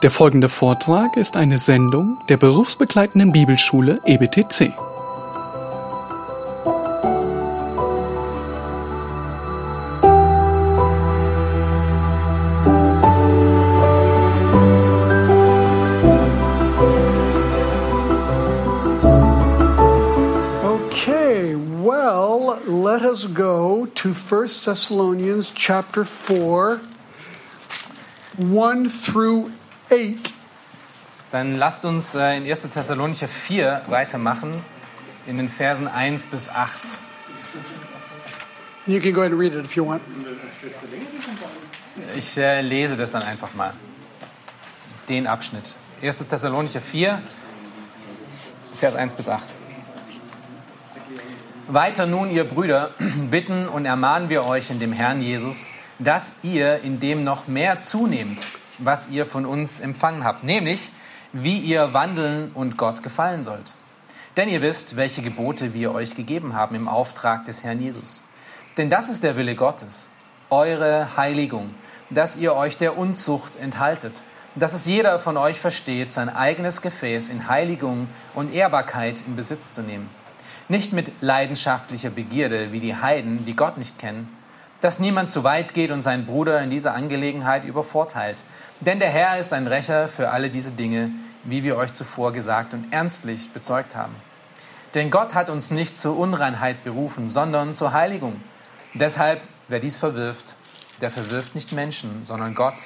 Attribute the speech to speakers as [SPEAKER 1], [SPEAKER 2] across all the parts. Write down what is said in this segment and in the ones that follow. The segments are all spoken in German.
[SPEAKER 1] Der folgende Vortrag ist eine Sendung der berufsbegleitenden Bibelschule EBTC.
[SPEAKER 2] Okay, well, let us go to 1 Thessalonians chapter 4, 1 through 8.
[SPEAKER 3] Dann lasst uns äh, in 1. Thessalonicher 4 weitermachen, in den Versen 1 bis 8.
[SPEAKER 2] And you can go ahead and read it if you want.
[SPEAKER 3] Ich äh, lese das dann einfach mal. Den Abschnitt. 1. Thessalonicher 4, Vers 1 bis 8. Weiter nun, ihr Brüder, bitten und ermahnen wir euch in dem Herrn Jesus, dass ihr in dem noch mehr zunehmt, was ihr von uns empfangen habt, nämlich wie ihr wandeln und Gott gefallen sollt. Denn ihr wisst, welche Gebote wir euch gegeben haben im Auftrag des Herrn Jesus. Denn das ist der Wille Gottes, eure Heiligung, dass ihr euch der Unzucht enthaltet, dass es jeder von euch versteht, sein eigenes Gefäß in Heiligung und Ehrbarkeit in Besitz zu nehmen. Nicht mit leidenschaftlicher Begierde wie die Heiden, die Gott nicht kennen, dass niemand zu weit geht und seinen Bruder in dieser Angelegenheit übervorteilt. Denn der Herr ist ein Rächer für alle diese Dinge, wie wir euch zuvor gesagt und ernstlich bezeugt haben. Denn Gott hat uns nicht zur Unreinheit berufen, sondern zur Heiligung. Deshalb, wer dies verwirft, der verwirft nicht Menschen, sondern Gott,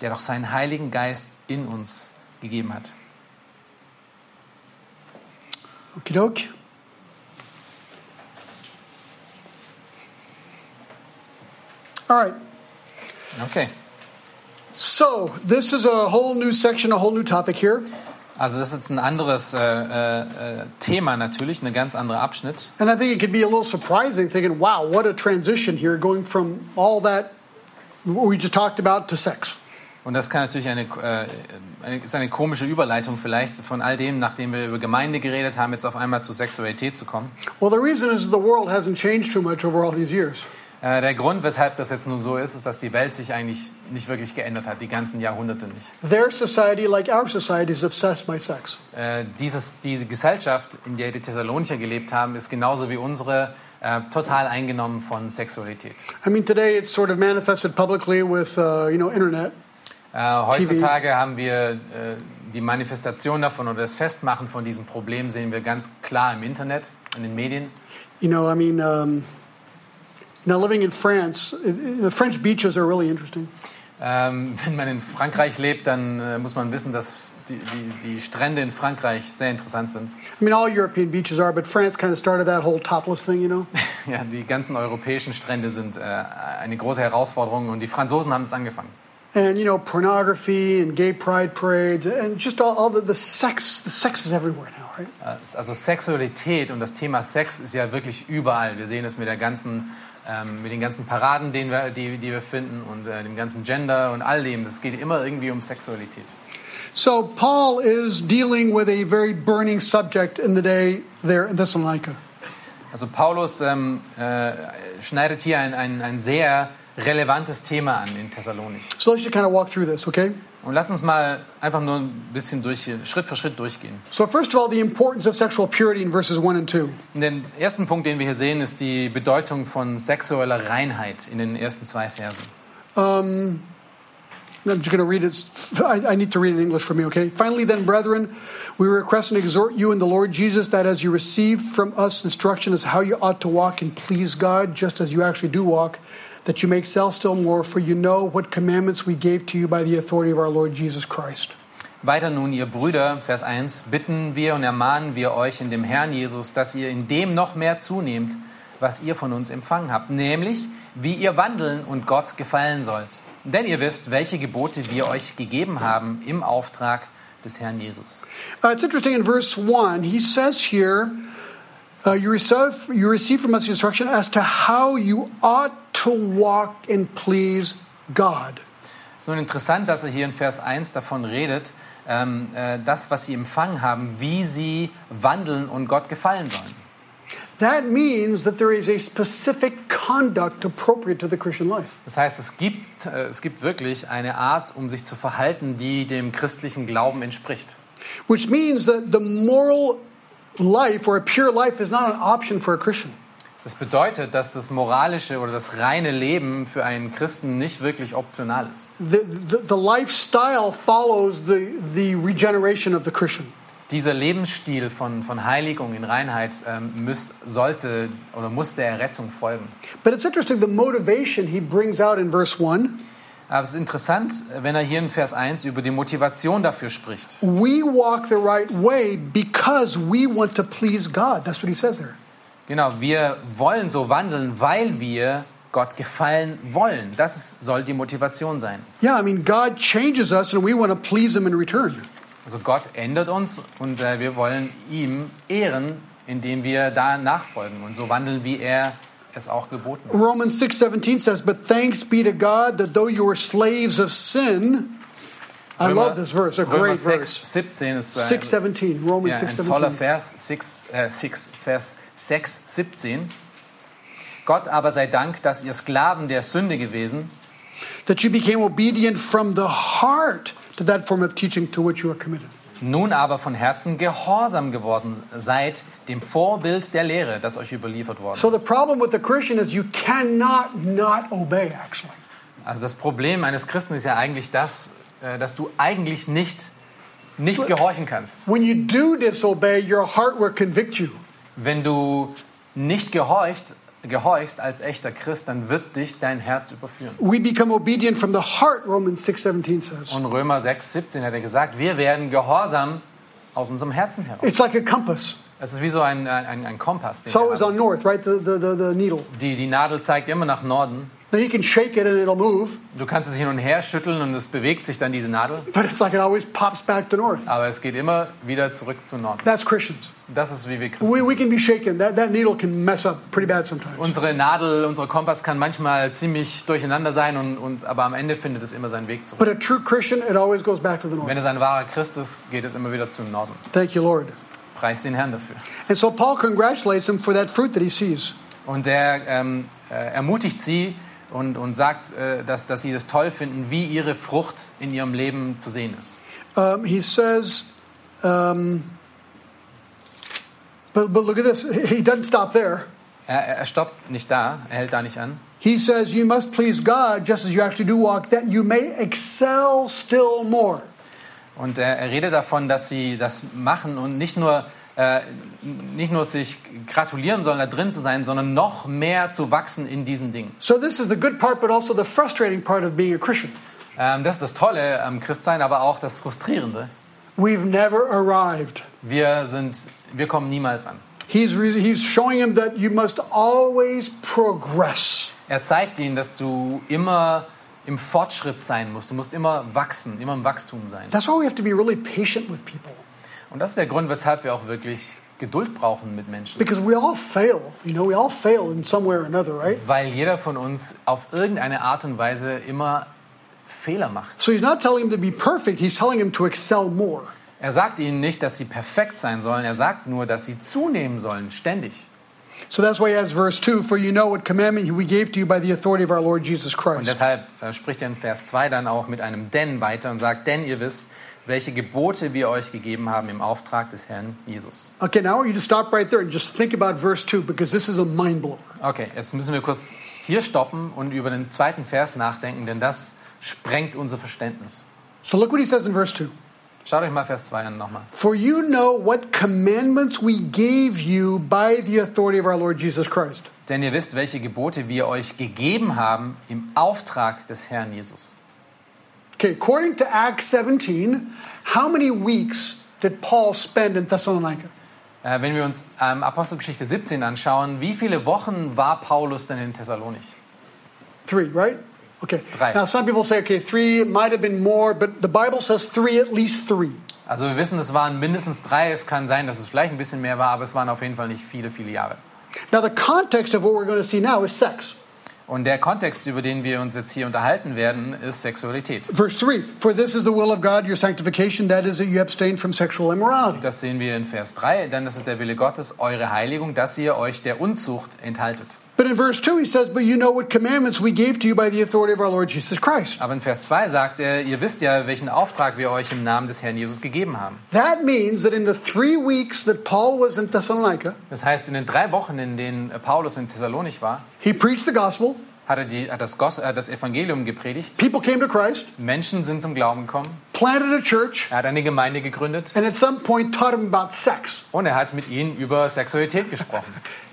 [SPEAKER 3] der doch seinen Heiligen Geist in uns gegeben hat.
[SPEAKER 2] Okie All right.
[SPEAKER 3] Okay.
[SPEAKER 2] So, this is a whole new section, a whole new topic here.
[SPEAKER 3] Also das ist jetzt ein anderes äh, äh, Thema natürlich, ein ganz anderer Abschnitt.
[SPEAKER 2] And I think it could be a little surprising thinking, wow, what a transition here going from all that we just talked about to sex.
[SPEAKER 3] Und das kann natürlich eine, äh, eine, ist eine komische Überleitung vielleicht von all dem, nachdem wir über Gemeinde geredet haben, jetzt auf einmal zu Sexualität zu kommen.
[SPEAKER 2] Well, the reason is the world hasn't changed too much over all these years.
[SPEAKER 3] Äh, der Grund, weshalb das jetzt nun so ist, ist, dass die Welt sich eigentlich nicht wirklich geändert hat, die ganzen Jahrhunderte nicht.
[SPEAKER 2] Their society, like our society, is obsessed by sex.
[SPEAKER 3] Äh, dieses, diese Gesellschaft, in der die Thessalonicher gelebt haben, ist genauso wie unsere äh, total eingenommen von Sexualität.
[SPEAKER 2] I mean, today it's sort of manifested publicly with, uh, you know, internet.
[SPEAKER 3] Äh, heutzutage haben wir äh, die Manifestation davon oder das Festmachen von diesem Problem sehen wir ganz klar im Internet, in den Medien.
[SPEAKER 2] You know, I mean, um, now living in France, the French beaches are really interesting.
[SPEAKER 3] Ähm, wenn man in Frankreich lebt, dann äh, muss man wissen, dass die, die, die Strände in Frankreich sehr interessant sind.
[SPEAKER 2] I mean, all European beaches are, but France kind of started that whole topless thing, you know.
[SPEAKER 3] Ja, die ganzen europäischen Strände sind äh, eine große Herausforderung und die Franzosen haben es angefangen.
[SPEAKER 2] And you know, pornography and gay pride parades and just all, all the, the sex. The sex is everywhere now, right?
[SPEAKER 3] Äh, Also Sexualität und das Thema Sex ist ja wirklich überall. Wir sehen es mit der ganzen, ähm, mit den ganzen Paraden, den wir, die, die wir finden und äh, dem ganzen Gender und all dem. Es geht immer irgendwie um Sexualität.
[SPEAKER 2] So Paul is dealing with a very burning subject in the day there in Thessalonica.
[SPEAKER 3] Also Paulus ähm, äh, schneidet hier ein, ein, ein sehr relevantes Thema an in Thessalonich.
[SPEAKER 2] So let's just kind of walk through this, okay?
[SPEAKER 3] Und lass uns mal einfach nur ein bisschen durch, Schritt für Schritt durchgehen.
[SPEAKER 2] So first of all, the importance of sexual purity in verses one and two.
[SPEAKER 3] Und den ersten Punkt, den wir hier sehen, ist die Bedeutung von sexueller Reinheit in den ersten zwei Versen.
[SPEAKER 2] Um, I'm just going to read it. I, I need to read it in English for me, okay? Finally, then, brethren, we request and exhort you in the Lord Jesus that as you receive from us instruction as how you ought to walk and please God, just as you actually do walk, that you may excel still more, for you know what commandments we gave to you by the authority of our Lord Jesus Christ.
[SPEAKER 3] Weiter nun, ihr Brüder, Vers 1, bitten wir und ermahnen wir euch in dem Herrn Jesus, dass ihr in dem noch mehr zunehmt, was ihr von uns empfangen habt, nämlich wie ihr wandeln und Gott gefallen sollt. Denn ihr wisst, welche Gebote wir euch gegeben haben im Auftrag des Herrn Jesus.
[SPEAKER 2] Uh, it's interesting in verse 1, he says here, uh, you, receive, you receive from us instruction as to how you ought to walk and please God.
[SPEAKER 3] So interessant, dass er hier in Vers 1 davon redet, ähm, äh, das, was sie empfangen haben, wie sie wandeln und Gott gefallen sollen.
[SPEAKER 2] that means that there is a specific conduct appropriate to the Christian life.
[SPEAKER 3] Das heißt, es gibt, äh, es gibt wirklich eine Art, um sich zu verhalten, die dem christlichen Glauben entspricht.
[SPEAKER 2] Which means that the moral life or a pure life is not an option for a Christian.
[SPEAKER 3] Das bedeutet, dass das moralische oder das reine Leben für einen Christen nicht wirklich optional ist.
[SPEAKER 2] The, the, the lifestyle follows the, the regeneration of the Christian.
[SPEAKER 3] Dieser Lebensstil von, von Heiligung in Reinheit ähm, muss, sollte oder muss der Errettung folgen.
[SPEAKER 2] But it's interesting the motivation he brings out in verse 1.
[SPEAKER 3] Aber es ist interessant, wenn er hier in Vers 1 über die Motivation dafür spricht.
[SPEAKER 2] We walk the right way because we want to please God. That's what he says there.
[SPEAKER 3] Genau, wir wollen so wandeln, weil wir Gott gefallen wollen. Das ist, soll die Motivation sein.
[SPEAKER 2] Yeah, I mean, God changes us and we want to please him in return.
[SPEAKER 3] Also Gott ändert uns und äh, wir wollen ihm ehren, indem wir da nachfolgen und so wandeln, wie er es auch geboten hat.
[SPEAKER 2] Romans 6:17 says, "But thanks be to God that though you were slaves of sin, I love this verse, a
[SPEAKER 3] Römer
[SPEAKER 2] great
[SPEAKER 3] 6,
[SPEAKER 2] verse.
[SPEAKER 3] 17 ist äh,
[SPEAKER 2] 6:17, Romans
[SPEAKER 3] ja, ein toller
[SPEAKER 2] 6:17.
[SPEAKER 3] Vers, 6, äh, 6, Vers 6, 17. Gott aber sei Dank, dass ihr Sklaven der Sünde gewesen
[SPEAKER 2] That you became obedient from the heart to that form of teaching to which you are committed.
[SPEAKER 3] nun aber von Herzen gehorsam geworden seid, dem Vorbild der Lehre, das euch überliefert worden
[SPEAKER 2] So the
[SPEAKER 3] ist.
[SPEAKER 2] problem with the Christian is you cannot not obey actually.
[SPEAKER 3] Also das Problem eines Christen ist ja eigentlich das, äh, dass du eigentlich nicht, nicht
[SPEAKER 2] So-
[SPEAKER 3] gehorchen kannst.
[SPEAKER 2] When you do disobey, your heart will convict you.
[SPEAKER 3] Wenn du nicht gehorcht, gehorchst als echter Christ, dann wird dich dein Herz überführen.
[SPEAKER 2] We become obedient from the heart, Romans 6:17 says.
[SPEAKER 3] Und Römer 6, 17 hat er gesagt, wir werden gehorsam aus unserem Herzen heraus.
[SPEAKER 2] It's like a compass.
[SPEAKER 3] Es ist wie so ein, ein, ein Kompass.
[SPEAKER 2] Always
[SPEAKER 3] haben.
[SPEAKER 2] on north, right? The, the, the, the needle.
[SPEAKER 3] die, die Nadel zeigt immer nach Norden.
[SPEAKER 2] Then you can shake it and it'll move,
[SPEAKER 3] Du kannst es hin und her schütteln und es bewegt sich dann diese Nadel.
[SPEAKER 2] but it's like it always pops back to north.
[SPEAKER 3] Aber es geht immer wieder zurück zu Norden.
[SPEAKER 2] That's Christians.
[SPEAKER 3] Das ist wie wir Christen
[SPEAKER 2] We, we can be shaken. That, that needle can mess up pretty bad sometimes.
[SPEAKER 3] Unsere Nadel, unser Kompass kann manchmal ziemlich durcheinander sein, und, und, aber am Ende findet es immer seinen Weg zurück.
[SPEAKER 2] But a true Christian, it always goes back to the
[SPEAKER 3] Wenn
[SPEAKER 2] north.
[SPEAKER 3] es ein wahrer Christ ist, geht es immer wieder zum Norden.
[SPEAKER 2] Thank you, Lord.
[SPEAKER 3] Preis den Herrn dafür.
[SPEAKER 2] And so Paul congratulates him for that fruit that he sees.
[SPEAKER 3] Und er ähm, äh, ermutigt sie und, und sagt, äh, dass, dass sie das toll finden, wie ihre Frucht in ihrem Leben zu sehen ist.
[SPEAKER 2] Um, he says, um, but, but look at this. He doesn't stop there.
[SPEAKER 3] Er, er er stoppt nicht da, er hält da nicht an.
[SPEAKER 2] He says, You must please God just as you actually do walk, that you may excel still more.
[SPEAKER 3] Und er, er redet davon, dass sie das machen und nicht nur, äh, nicht nur sich gratulieren sollen, da drin zu sein, sondern noch mehr zu wachsen in diesen Dingen.
[SPEAKER 2] So, this is the good part, but also the frustrating part of being a Christian.
[SPEAKER 3] Ähm, das ist das Tolle am Christsein, aber auch das Frustrierende.
[SPEAKER 2] We've never arrived.
[SPEAKER 3] Wir, sind, wir kommen niemals an.
[SPEAKER 2] He's, he's showing him that you must always progress.
[SPEAKER 3] Er zeigt ihnen, dass du immer im Fortschritt sein musst. Du musst immer wachsen, immer im Wachstum sein.
[SPEAKER 2] That's why we have to be really patient with people
[SPEAKER 3] Und das ist der Grund, weshalb wir auch wirklich Geduld brauchen mit Menschen.
[SPEAKER 2] because we all fail. You know, we all fail in some way or another, right?
[SPEAKER 3] Weil jeder von uns auf irgendeine Art und Weise immer Fehler macht.
[SPEAKER 2] So he's not telling him to be perfect, he's telling him to excel more.
[SPEAKER 3] Er sagt ihnen nicht, dass sie perfekt sein sollen. Er sagt nur, dass sie zunehmen sollen, ständig.
[SPEAKER 2] So that's why he adds verse 2 For you know what commandment we gave to you by the authority of our Lord Jesus
[SPEAKER 3] Und
[SPEAKER 2] Christ.
[SPEAKER 3] deshalb äh, spricht er in Vers 2 dann auch mit einem Denn weiter und sagt, denn ihr wisst, welche Gebote wir euch gegeben haben im Auftrag des Herrn Jesus.
[SPEAKER 2] Okay, now you to stop right there and just think about verse 2 because this is a mind blower.
[SPEAKER 3] Okay, jetzt müssen wir kurz hier stoppen und über den zweiten Vers nachdenken, denn das sprengt unser Verständnis.
[SPEAKER 2] So look what he says in verse 2
[SPEAKER 3] Schaut euch mal Vers 2 an nochmal.
[SPEAKER 2] For you know what commandments we gave you by the authority of our Lord Jesus Christ.
[SPEAKER 3] Denn ihr wisst, welche Gebote wir euch gegeben haben im Auftrag des Herrn Jesus.
[SPEAKER 2] Okay, according to Acts 17, how many weeks did Paul spend in Thessalonica?
[SPEAKER 3] Äh, wenn wir uns ähm, Apostelgeschichte 17 anschauen, wie viele Wochen war Paulus denn in Thessalonich?
[SPEAKER 2] Three, right? Okay.
[SPEAKER 3] Drei.
[SPEAKER 2] Now, some people say, okay, three might have been more, but the Bible says three, at least three.
[SPEAKER 3] Also wir wissen, es waren mindestens drei. Es kann sein, dass es vielleicht ein bisschen mehr war, aber es waren auf jeden Fall nicht viele, viele Jahre.
[SPEAKER 2] Now, the context of what we're going to see now is sex.
[SPEAKER 3] Und der Kontext, über den wir uns jetzt hier unterhalten werden, ist Sexualität.
[SPEAKER 2] Verse 3 For this is the will of God, your sanctification, that is, that you abstain from sexual immorality.
[SPEAKER 3] Das sehen wir in Vers 3, denn das ist der Wille Gottes, eure Heiligung, dass ihr euch der Unzucht enthaltet.
[SPEAKER 2] But in verse 2, he says, But you know what commandments we gave to you by the authority of our Lord Jesus Christ.
[SPEAKER 3] Aber in Vers 2 sagt er, ihr wisst ja, welchen Auftrag wir euch im Namen des Herrn Jesus gegeben haben.
[SPEAKER 2] That means that in the three weeks that Paul was in Thessalonica,
[SPEAKER 3] Das heißt, in den drei Wochen, in denen Paulus in Thessalonich war,
[SPEAKER 2] he preached the gospel,
[SPEAKER 3] hat er die, hat das, äh, das Evangelium gepredigt.
[SPEAKER 2] people came to Christ,
[SPEAKER 3] Menschen sind zum Glauben gekommen.
[SPEAKER 2] planted a church,
[SPEAKER 3] Er hat eine Gemeinde gegründet
[SPEAKER 2] and at some point taught them about sex.
[SPEAKER 3] und er hat mit ihnen über Sexualität gesprochen.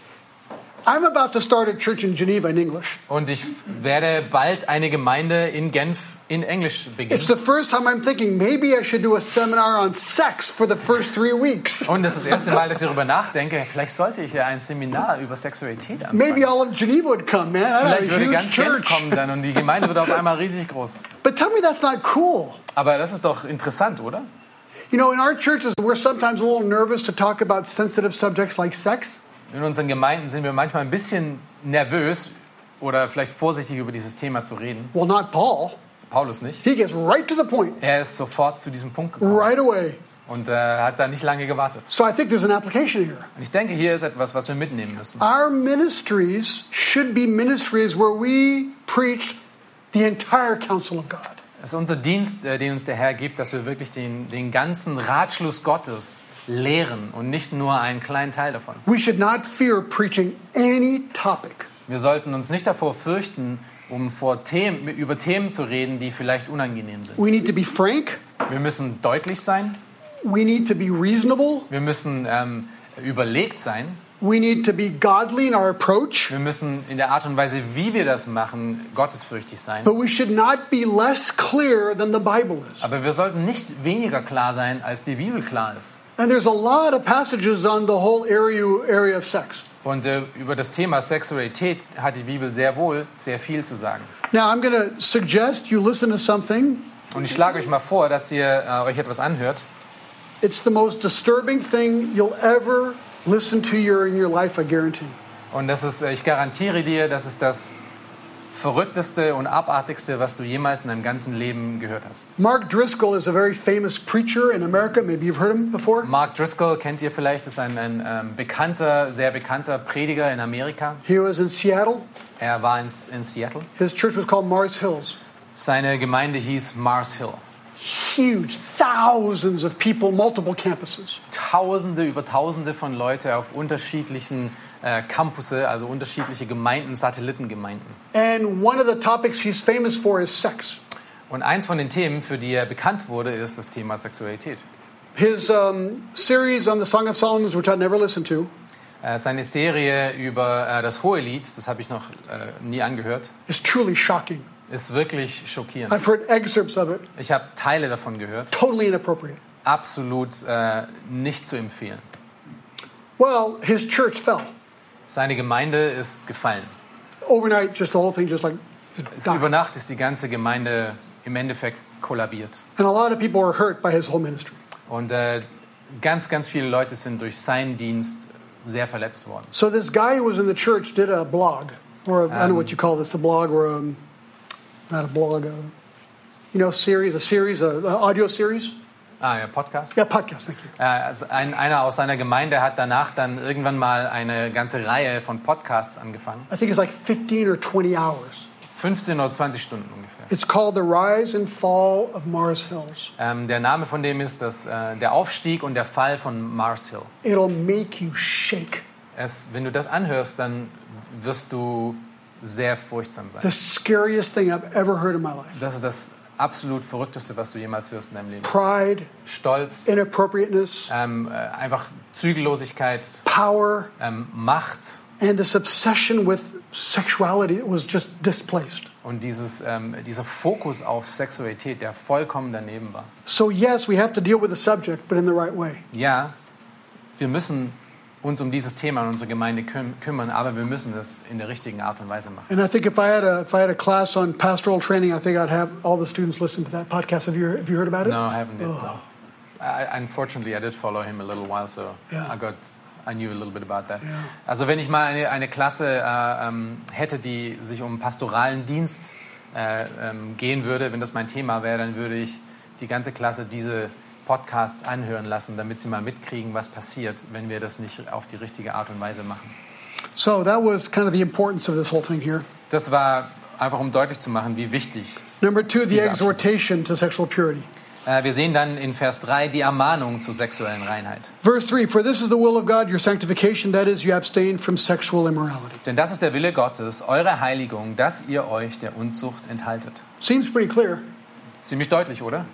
[SPEAKER 2] I'm about to start a church in Geneva in English.
[SPEAKER 3] Und ich werde bald eine Gemeinde in Genf in Englisch
[SPEAKER 2] It's
[SPEAKER 3] beginnen.
[SPEAKER 2] the first time I'm thinking maybe I should do a seminar on sex for the first three weeks.
[SPEAKER 3] Und das ist das erste Mal, dass ich darüber nachdenke, vielleicht sollte ich ja ein Seminar über Sexualität
[SPEAKER 2] Maybe
[SPEAKER 3] anfangen.
[SPEAKER 2] all of Geneva would come, man.
[SPEAKER 3] Vielleicht würde ganz Genf
[SPEAKER 2] church.
[SPEAKER 3] kommen dann und die Gemeinde wird auf einmal riesig groß.
[SPEAKER 2] But tell me that's not cool.
[SPEAKER 3] Aber das ist doch interessant, oder?
[SPEAKER 2] You know, in our churches, we're sometimes a little nervous to talk about sensitive subjects like sex.
[SPEAKER 3] In unseren Gemeinden sind wir manchmal ein bisschen nervös oder vielleicht vorsichtig über dieses Thema zu reden.
[SPEAKER 2] Well, not Paul.
[SPEAKER 3] Paulus nicht.
[SPEAKER 2] He gets right to the point
[SPEAKER 3] Er ist sofort zu diesem Punkt gekommen
[SPEAKER 2] right away.
[SPEAKER 3] und äh, hat da nicht lange gewartet.
[SPEAKER 2] So I think there's an application here.
[SPEAKER 3] Und ich denke, hier ist etwas, was wir mitnehmen müssen.
[SPEAKER 2] Our ministries should be ministries where we preach the entire counsel of God.
[SPEAKER 3] Es ist unser Dienst, äh, den uns der Herr gibt, dass wir wirklich den, den ganzen Ratschluss Gottes lehren und nicht nur einen kleinen Teil davon.
[SPEAKER 2] We should not fear preaching any topic.
[SPEAKER 3] Wir sollten uns nicht davor fürchten, um vor Themen, über Themen zu reden, die vielleicht unangenehm sind.
[SPEAKER 2] We need to be frank.
[SPEAKER 3] Wir müssen deutlich sein,
[SPEAKER 2] We need to be reasonable.
[SPEAKER 3] wir müssen ähm, überlegt sein,
[SPEAKER 2] We need to be godly in our approach.
[SPEAKER 3] wir müssen in der Art und Weise, wie wir das machen, gottesfürchtig sein.
[SPEAKER 2] But we should not be less clear than the Bible is.
[SPEAKER 3] Aber wir sollten nicht weniger klar sein, als die Bibel klar ist.
[SPEAKER 2] And there's a lot of passages on the whole area, area of sex.
[SPEAKER 3] Und äh, über das Thema Sexualität hat die Bibel sehr wohl sehr viel zu sagen.
[SPEAKER 2] Now, I'm going to suggest you listen to something.
[SPEAKER 3] Und ich schlage euch mal vor, dass ihr äh, euch etwas anhört.
[SPEAKER 2] It's the most disturbing thing you'll ever listen to your, in your life, I guarantee.
[SPEAKER 3] Und das ist, äh, ich garantiere dir, das ist das verrückteste und abartigste, was du jemals in deinem ganzen Leben gehört hast.
[SPEAKER 2] Mark Driscoll is a very famous preacher in America. Maybe you've heard him before.
[SPEAKER 3] Mark Driscoll kennt ihr vielleicht, ist ein, ein ähm, bekannter, sehr bekannter Prediger in Amerika.
[SPEAKER 2] He was in Seattle.
[SPEAKER 3] Er war in, in Seattle.
[SPEAKER 2] His church was called Mars Hills.
[SPEAKER 3] Seine Gemeinde hieß Mars Hill.
[SPEAKER 2] Huge, thousands of people, multiple campuses.
[SPEAKER 3] Tausende über Tausende von Leute auf unterschiedlichen äh, Campusse, also unterschiedliche Gemeinden, Satellitengemeinden.
[SPEAKER 2] And one of the topics he's famous for is sex.
[SPEAKER 3] Und eins von den Themen, für die er bekannt wurde, ist das Thema Sexualität.
[SPEAKER 2] His um, series on the Song of Solomon, which I never listened to,
[SPEAKER 3] Äh, seine Serie über äh, das Hohelied, das habe ich noch äh, nie angehört,
[SPEAKER 2] is truly shocking.
[SPEAKER 3] ist wirklich schockierend.
[SPEAKER 2] I've heard excerpts of it,
[SPEAKER 3] Ich habe Teile davon gehört.
[SPEAKER 2] totally inappropriate.
[SPEAKER 3] Absolut nicht zu empfehlen.
[SPEAKER 2] Well, his church fell.
[SPEAKER 3] Seine Gemeinde ist gefallen.
[SPEAKER 2] Overnight, just the whole thing just like died.
[SPEAKER 3] über Nacht ist die ganze Gemeinde im Endeffekt kollabiert.
[SPEAKER 2] And a lot of people were hurt by his whole ministry.
[SPEAKER 3] Und äh, ganz, ganz viele Leute sind durch seinen Dienst sehr verletzt worden.
[SPEAKER 2] So this guy who was in the church did a blog, or a, I don't know what um, you call this, a blog or a, not a blog, a, you know, series, a series, a, a audio series.
[SPEAKER 3] Ah, ja, Podcast.
[SPEAKER 2] Yeah, podcast. Thank you.
[SPEAKER 3] Äh, also ein, einer aus seiner Gemeinde hat danach dann irgendwann mal eine ganze Reihe von Podcasts angefangen.
[SPEAKER 2] I think it's like 15 or 20 hours.
[SPEAKER 3] 15 oder 20 Stunden ungefähr.
[SPEAKER 2] It's called The Rise and Fall of Mars Hills.
[SPEAKER 3] Ähm, der Name von dem ist das, äh, der Aufstieg und der Fall von Mars Hill.
[SPEAKER 2] It'll make you shake.
[SPEAKER 3] Es, wenn du das anhörst, dann wirst du sehr furchtsam sein.
[SPEAKER 2] The scariest thing I've ever heard in my life.
[SPEAKER 3] Das ist das absolut Verrückteste, was du jemals hörst in deinem Leben.
[SPEAKER 2] Pride,
[SPEAKER 3] Stolz,
[SPEAKER 2] inappropriateness,
[SPEAKER 3] ähm, äh, einfach Zügellosigkeit,
[SPEAKER 2] power,
[SPEAKER 3] ähm, Macht
[SPEAKER 2] and this obsession with sexuality that was just displaced.
[SPEAKER 3] und dieses, ähm, dieser Fokus auf Sexualität, der vollkommen daneben war.
[SPEAKER 2] So, yes, we have to deal with the subject, but in the right way.
[SPEAKER 3] Ja, wir müssen uns um dieses Thema in unserer Gemeinde küm kümmern, aber wir müssen das in der richtigen Art und Weise machen.
[SPEAKER 2] And I think if I had a if I had a class on pastoral training, I think I'd have all the students listen to that podcast. Have you have you heard about it?
[SPEAKER 3] No, I haven't yet. No. I, unfortunately, I did follow him a little while, so
[SPEAKER 2] Yeah.
[SPEAKER 3] I got I knew a little bit about that. Also wenn ich mal eine, eine Klasse äh, ähm, hätte, die sich um pastoralen Dienst äh, ähm, gehen würde, wenn das mein Thema wäre, dann würde ich die ganze Klasse diese Podcasts anhören lassen, damit sie mal mitkriegen, was passiert, wenn wir das nicht auf die richtige Art und Weise machen.
[SPEAKER 2] So that was kind of the importance of this whole thing here.
[SPEAKER 3] Das war einfach, um deutlich zu machen, wie wichtig.
[SPEAKER 2] Number two, the exhortation to sexual purity.
[SPEAKER 3] Äh, wir sehen dann in Vers 3 die Ermahnung zur sexuellen Reinheit.
[SPEAKER 2] Verse 3 For this is the will of God, your sanctification, that is, you abstain from sexual immorality.
[SPEAKER 3] Denn das ist der Wille Gottes, eure Heiligung, dass ihr euch der Unzucht enthaltet.
[SPEAKER 2] Seems pretty clear.
[SPEAKER 3] Ziemlich deutlich, oder?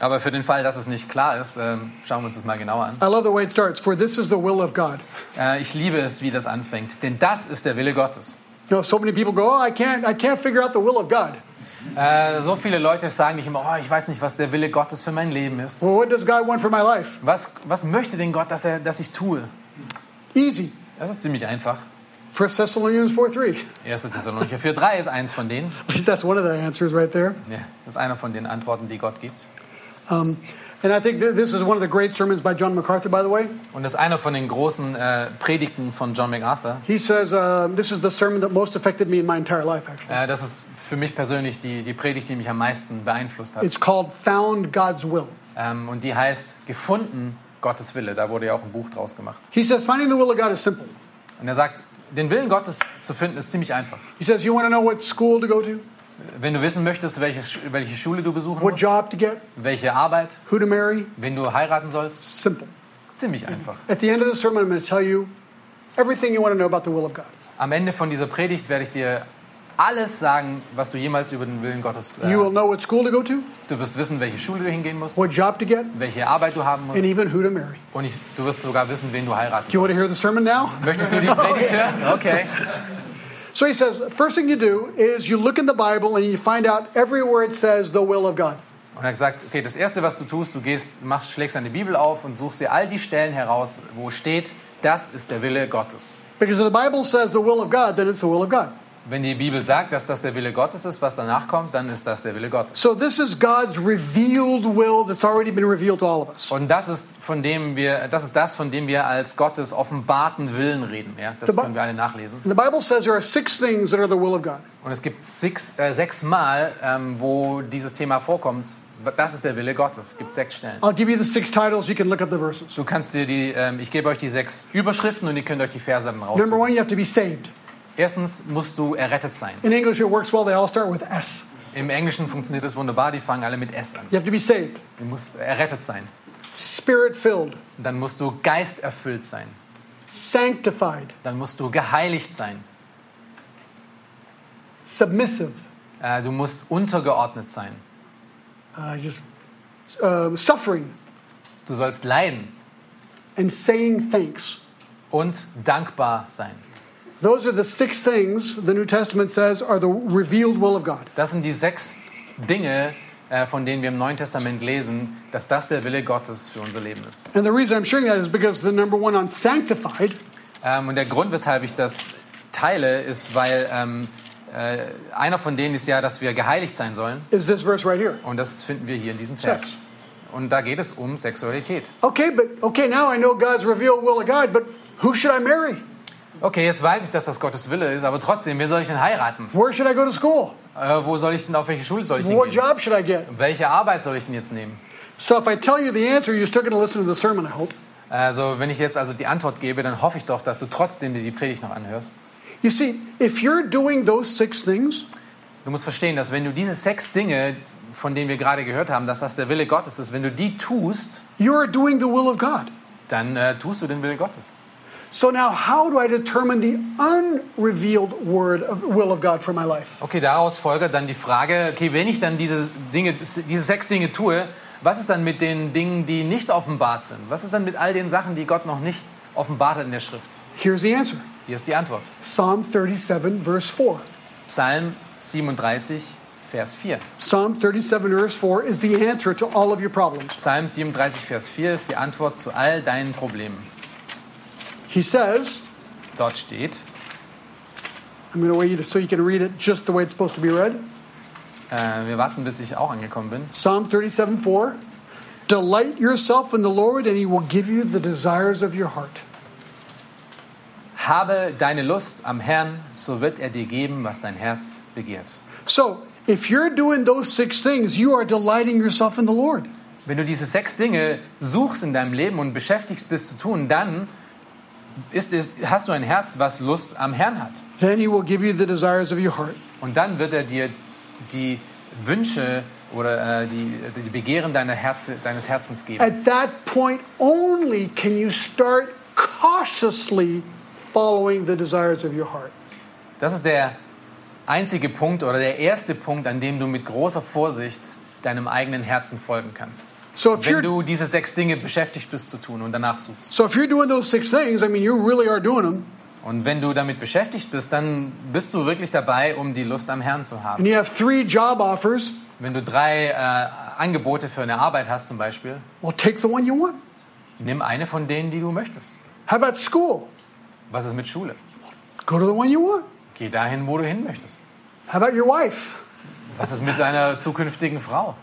[SPEAKER 3] Aber für den Fall, dass es nicht klar ist, ähm, schauen wir uns das mal genauer an.
[SPEAKER 2] I love the way it starts. For this is the will of God.
[SPEAKER 3] Äh, ich liebe es, wie das anfängt, denn das ist der Wille Gottes.
[SPEAKER 2] You know, so many people go, Oh, I can't, I can't figure out the will of God.
[SPEAKER 3] Äh, so viele Leute sagen nicht immer, oh, ich weiß nicht, was der Wille Gottes für mein Leben ist.
[SPEAKER 2] Well, what does God want for my life?
[SPEAKER 3] Was, was möchte denn Gott, dass, er, dass ich tue?
[SPEAKER 2] Easy.
[SPEAKER 3] Das ist ziemlich einfach.
[SPEAKER 2] 1 Thessalonians 4 3.
[SPEAKER 3] 1. Thessalonicher 4,3 ist eins von denen.
[SPEAKER 2] At least that's one of the answers right there.
[SPEAKER 3] Ja, das ist einer von den Antworten, die Gott gibt.
[SPEAKER 2] Um, and I think th- this is one of the great sermons by John MacArthur, by the way.
[SPEAKER 3] Und das ist einer von den großen äh, Predigten von John MacArthur.
[SPEAKER 2] He says, uh, This is the sermon that most affected me in my entire life, actually.
[SPEAKER 3] Äh, das ist für mich persönlich die, die Predigt, die mich am meisten beeinflusst hat.
[SPEAKER 2] It's called Found God's Will.
[SPEAKER 3] Ähm, und die heißt Gefunden Gottes Wille. Da wurde ja auch ein Buch draus gemacht.
[SPEAKER 2] He says, Finding the will of God is simple.
[SPEAKER 3] Und er sagt, den Willen Gottes zu finden ist ziemlich einfach.
[SPEAKER 2] He says, You want to know what school to go to,
[SPEAKER 3] Wenn du wissen möchtest, welche, Sch- welche Schule du besuchen
[SPEAKER 2] what
[SPEAKER 3] musst,
[SPEAKER 2] job to get,
[SPEAKER 3] welche Arbeit,
[SPEAKER 2] who to marry?
[SPEAKER 3] wen du heiraten sollst,
[SPEAKER 2] Simple.
[SPEAKER 3] ist ziemlich einfach.
[SPEAKER 2] At the end of the sermon, I'm going to tell you everything you want to know about the will of God.
[SPEAKER 3] Am Ende von dieser Predigt werde ich dir alles sagen, was du jemals über den Willen Gottes. Äh,
[SPEAKER 2] You will know what school to go to,
[SPEAKER 3] du wirst wissen, welche Schule du hingehen musst,
[SPEAKER 2] what job to get,
[SPEAKER 3] welche Arbeit du haben
[SPEAKER 2] and
[SPEAKER 3] musst
[SPEAKER 2] even who to marry.
[SPEAKER 3] und ich, du wirst sogar wissen, wen du heiraten
[SPEAKER 2] Do you want to hear the sermon now?
[SPEAKER 3] Möchtest du die Predigt hören? Okay.
[SPEAKER 2] So he says, first thing you do is you look in the Bible and you find out everywhere it says the will of God.
[SPEAKER 3] Und er hat gesagt, okay, das erste, was du tust, du gehst, machst, schlägst deine Bibel auf und suchst dir all die Stellen heraus, wo steht, das ist der Wille Gottes.
[SPEAKER 2] Because if the Bible says the will of God, then it's the will of God.
[SPEAKER 3] Wenn die Bibel sagt, dass das der Wille Gottes ist, was danach kommt, dann ist das der Wille Gottes.
[SPEAKER 2] So this is God's revealed will that's already been revealed to all of us.
[SPEAKER 3] Und das ist von dem wir, das ist das, von dem wir als Gottes offenbarten Willen reden. Ja, das können wir alle nachlesen.
[SPEAKER 2] The Bible says there are six things that are the will of God.
[SPEAKER 3] Und es gibt six, äh, sechs Mal, ähm, wo dieses Thema vorkommt. Das ist der Wille Gottes. Es gibt sechs Stellen.
[SPEAKER 2] I'll give you the six titles. You can look up the verses.
[SPEAKER 3] Du kannst dir die, ähm, ich gebe euch die sechs Überschriften und ihr könnt euch die Verse
[SPEAKER 2] Number
[SPEAKER 3] raussuchen.
[SPEAKER 2] one, you have to be saved.
[SPEAKER 3] Erstens musst du errettet sein.
[SPEAKER 2] In English, it works well. They all start with S.
[SPEAKER 3] Im Englischen funktioniert das wunderbar, die fangen alle mit S an.
[SPEAKER 2] You have to be saved,
[SPEAKER 3] Du musst errettet sein.
[SPEAKER 2] spirit filled,
[SPEAKER 3] Dann musst du geisterfüllt sein.
[SPEAKER 2] sanctified,
[SPEAKER 3] Dann musst du geheiligt sein.
[SPEAKER 2] submissive,
[SPEAKER 3] Äh, du musst untergeordnet sein.
[SPEAKER 2] uh, just uh, suffering,
[SPEAKER 3] Du sollst leiden
[SPEAKER 2] and saying thanks.
[SPEAKER 3] und dankbar sein.
[SPEAKER 2] Those are the six things the New Testament says are the revealed will of God.
[SPEAKER 3] Das sind die sechs Dinge, äh, von denen wir im Neuen Testament lesen, dass das der Wille Gottes für unser Leben ist.
[SPEAKER 2] And the reason I'm sharing that is because the number one on sanctified
[SPEAKER 3] Ähm, und der Grund, weshalb ich das teile, ist, weil ähm, äh, einer von denen ist ja, dass wir geheiligt sein sollen.
[SPEAKER 2] is this verse right here.
[SPEAKER 3] Und das finden wir hier in diesem Vers.
[SPEAKER 2] Sex.
[SPEAKER 3] Und da geht es um Sexualität.
[SPEAKER 2] Okay, but okay, now I know God's revealed will of God, but who should I marry?
[SPEAKER 3] Okay, jetzt weiß ich, dass das Gottes Wille ist, aber trotzdem, wen soll ich denn heiraten?
[SPEAKER 2] Where should I go to school?
[SPEAKER 3] Äh, wo soll ich denn, auf welche Schule soll ich denn
[SPEAKER 2] What
[SPEAKER 3] gehen?
[SPEAKER 2] job should I get?
[SPEAKER 3] Welche Arbeit soll ich denn jetzt nehmen?
[SPEAKER 2] So if I tell you the answer, you're still going to listen to the sermon, I hope.
[SPEAKER 3] Also, wenn ich jetzt also die Antwort gebe, dann hoffe ich doch, dass du trotzdem dir die Predigt noch anhörst.
[SPEAKER 2] You see, if you're doing those six things,
[SPEAKER 3] Du musst verstehen, dass wenn du diese sechs Dinge, von denen wir gerade gehört haben, dass das der Wille Gottes ist, wenn du die tust,
[SPEAKER 2] you are doing the will of God.
[SPEAKER 3] dann äh, tust du den Wille Gottes.
[SPEAKER 2] So now, how do I determine the unrevealed word of will of God for my life?
[SPEAKER 3] Okay, daraus folgt dann die Frage, okay, wenn ich dann diese Dinge, diese sechs Dinge tue, was ist dann mit den Dingen, die nicht offenbart sind? Was ist dann mit all den Sachen, die Gott noch nicht offenbart hat in der Schrift?
[SPEAKER 2] Here's the answer
[SPEAKER 3] Hier ist die Antwort.
[SPEAKER 2] Psalm 37, verse 4.
[SPEAKER 3] Psalm 37, Vers 4.
[SPEAKER 2] Psalm 37, verse 4 is the answer to all of your problems.
[SPEAKER 3] Psalm 37, Vers 4 ist die Antwort zu all deinen Problemen.
[SPEAKER 2] He says,
[SPEAKER 3] Dort steht,
[SPEAKER 2] I'm going to wait you to, so you can read it just the way it's supposed to be read.
[SPEAKER 3] äh, wir warten, bis ich auch angekommen bin.
[SPEAKER 2] Psalm 37, 4. Delight yourself in the Lord, and He will give you the desires of your heart.
[SPEAKER 3] Habe deine Lust am Herrn, so wird er dir geben, was dein Herz begehrt.
[SPEAKER 2] So, if you're doing those six things, you are delighting yourself in the Lord.
[SPEAKER 3] Wenn du diese sechs Dinge suchst in deinem Leben und beschäftigst bist zu tun, dann ist es, hast du ein Herz, was Lust am Herrn hat.
[SPEAKER 2] Then He will give you the desires of your heart.
[SPEAKER 3] Und dann wird er dir die Wünsche oder äh, die, die Begehren deiner Herze, deines Herzens geben.
[SPEAKER 2] At that point only can you start cautiously following the desires of your heart.
[SPEAKER 3] Das ist der einzige Punkt oder der erste Punkt, an dem du mit großer Vorsicht deinem eigenen Herzen folgen kannst.
[SPEAKER 2] So if
[SPEAKER 3] Wenn du diese sechs Dinge beschäftigt bist zu tun und danach suchst.
[SPEAKER 2] so if you're doing those six things, I mean you really are doing them,
[SPEAKER 3] Und wenn du damit beschäftigt bist, dann bist du wirklich dabei, um die Lust am Herrn zu haben.
[SPEAKER 2] and you have three job offers,
[SPEAKER 3] Wenn du drei äh, Angebote für eine Arbeit hast zum Beispiel,
[SPEAKER 2] well take the one you want.
[SPEAKER 3] nimm eine von denen, die du möchtest.
[SPEAKER 2] How about school?
[SPEAKER 3] Was ist mit Schule?
[SPEAKER 2] Go to the one you want.
[SPEAKER 3] Geh dahin, wo du hin möchtest.
[SPEAKER 2] How about your wife?
[SPEAKER 3] Was ist mit deiner zukünftigen Frau?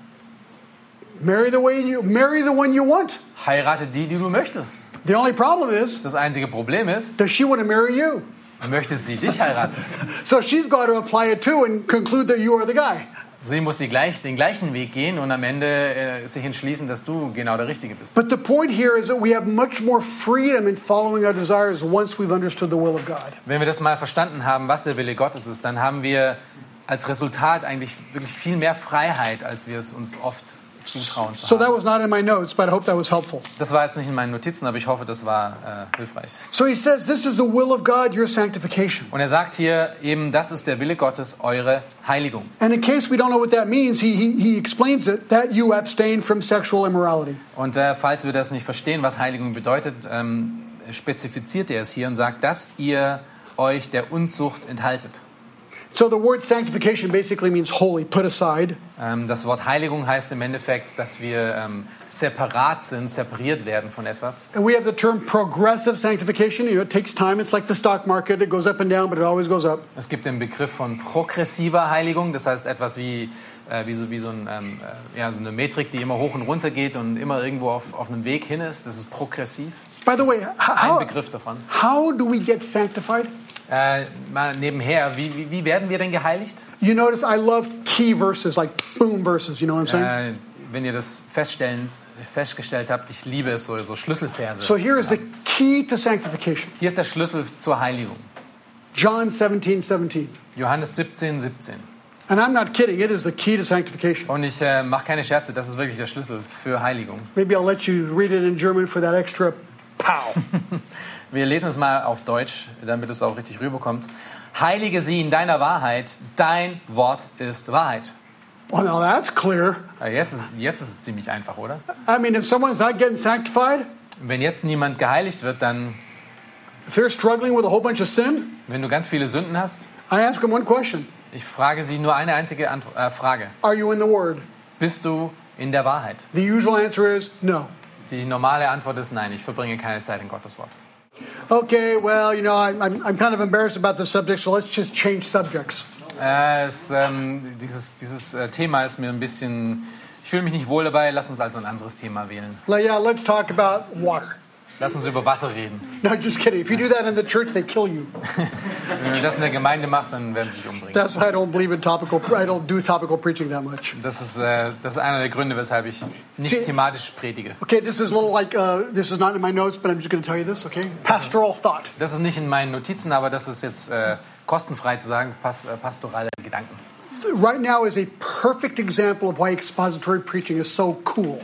[SPEAKER 2] Marry the way you marry the one you want.
[SPEAKER 3] Heirate die, die du möchtest.
[SPEAKER 2] The only problem is,
[SPEAKER 3] Das einzige Problem ist,
[SPEAKER 2] does she want to marry you?
[SPEAKER 3] möchte sie dich heiraten.
[SPEAKER 2] So she's got to apply it too and conclude that you are the guy.
[SPEAKER 3] Sie muss die gleich, den gleichen Weg gehen und am Ende äh, sich entschließen, dass du genau der Richtige bist.
[SPEAKER 2] But the point here is that we have much more freedom in following our desires once we've understood the will of God.
[SPEAKER 3] Wenn wir das mal verstanden haben, was der Wille Gottes ist, dann haben wir als Resultat eigentlich wirklich viel mehr Freiheit, als wir es uns oft zutrauen. Zu
[SPEAKER 2] So
[SPEAKER 3] haben.
[SPEAKER 2] that was not in my notes, but I hope that was helpful.
[SPEAKER 3] Das war jetzt nicht in meinen Notizen, aber ich hoffe, das war äh, hilfreich.
[SPEAKER 2] So he says, This is the will of God, your sanctification.
[SPEAKER 3] Und er sagt hier eben, das ist der Wille Gottes, eure Heiligung.
[SPEAKER 2] And in case we don't know what that means, he, he, he explains it that you abstain from sexual immorality.
[SPEAKER 3] Und äh, falls wir das nicht verstehen, was Heiligung bedeutet, ähm, spezifiziert er es hier und sagt, dass ihr euch der Unzucht enthaltet.
[SPEAKER 2] So the word sanctification basically means holy, put aside.
[SPEAKER 3] Ähm, das Wort Heiligung heißt im Endeffekt, dass wir ähm, separat sind, separiert werden von etwas.
[SPEAKER 2] And we have the term progressive sanctification. You know, it takes time. It's like the stock market. It goes up and down, but it always goes up.
[SPEAKER 3] Es gibt den Begriff von progressiver Heiligung, das heißt etwas wie, äh, wie, so, wie so, ein, ähm, äh, ja, so eine Metrik, die immer hoch und runter geht und immer irgendwo auf, auf einem Weg hin ist. Das ist progressiv.
[SPEAKER 2] By the way,
[SPEAKER 3] Ein
[SPEAKER 2] how,
[SPEAKER 3] Begriff davon.
[SPEAKER 2] how do we get sanctified?
[SPEAKER 3] Äh, mal nebenher, wie, wie, wie werden wir denn geheiligt?
[SPEAKER 2] You notice I love key verses, like boom verses. You know what I'm saying?
[SPEAKER 3] Äh, wenn ihr das feststellend, festgestellt habt, ich liebe es, so, so Schlüsselverse.
[SPEAKER 2] So here is the key to sanctification.
[SPEAKER 3] Hier ist der Schlüssel zur Heiligung.
[SPEAKER 2] John 17, 17.
[SPEAKER 3] Johannes 17, 17.
[SPEAKER 2] And I'm not kidding, it is the key to sanctification.
[SPEAKER 3] Und ich äh, mache keine Scherze, das ist wirklich der Schlüssel für Heiligung.
[SPEAKER 2] Maybe I'll let you read it in German for that extra pow.
[SPEAKER 3] Wir lesen es mal auf Deutsch, damit es auch richtig rüberkommt. Heilige sie in deiner Wahrheit, dein Wort ist Wahrheit.
[SPEAKER 2] well, now that's clear.
[SPEAKER 3] Äh, Jetzt ist, jetzt ist es ziemlich einfach, oder?
[SPEAKER 2] I mean, if someone's not getting sanctified,
[SPEAKER 3] Wenn jetzt niemand geheiligt wird, dann,
[SPEAKER 2] if they're struggling with a whole bunch of sin,
[SPEAKER 3] wenn du ganz viele Sünden hast,
[SPEAKER 2] I ask them one question
[SPEAKER 3] ich frage sie nur eine einzige Ant äh, Frage.
[SPEAKER 2] Are you in the Word?
[SPEAKER 3] Bist du in der Wahrheit?
[SPEAKER 2] The usual answer is no.
[SPEAKER 3] Die normale Antwort ist nein, ich verbringe keine Zeit in Gottes Wort.
[SPEAKER 2] Okay, well, you know, I'm, I'm, I'm kind of embarrassed about this subject, so let's just change subjects.
[SPEAKER 3] Äh, es, ähm, dieses dieses äh, Thema ist mir ein bisschen, ich fühle mich nicht wohl dabei, lass uns also ein anderes Thema wählen.
[SPEAKER 2] Like, yeah, let's talk about water.
[SPEAKER 3] Lass uns über Wasser reden.
[SPEAKER 2] No, just kidding. If you do that in the church, they kill you.
[SPEAKER 3] Wenn du das in der Gemeinde machst, dann werden sie dich umbringen.
[SPEAKER 2] That's why I don't believe in topical. I don't do topical preaching that much.
[SPEAKER 3] Das ist, äh, das ist einer der Gründe, weshalb ich nicht
[SPEAKER 2] Sie-
[SPEAKER 3] thematisch predige.
[SPEAKER 2] Okay, this is a little like uh, this is not in my notes, but I'm just going to tell you this. Okay, pastoral thought.
[SPEAKER 3] Das ist nicht in meinen Notizen, aber das ist jetzt äh, kostenfrei zu sagen, pas, äh, pastorale Gedanken.
[SPEAKER 2] Right now is a perfect example of why expository preaching is so cool.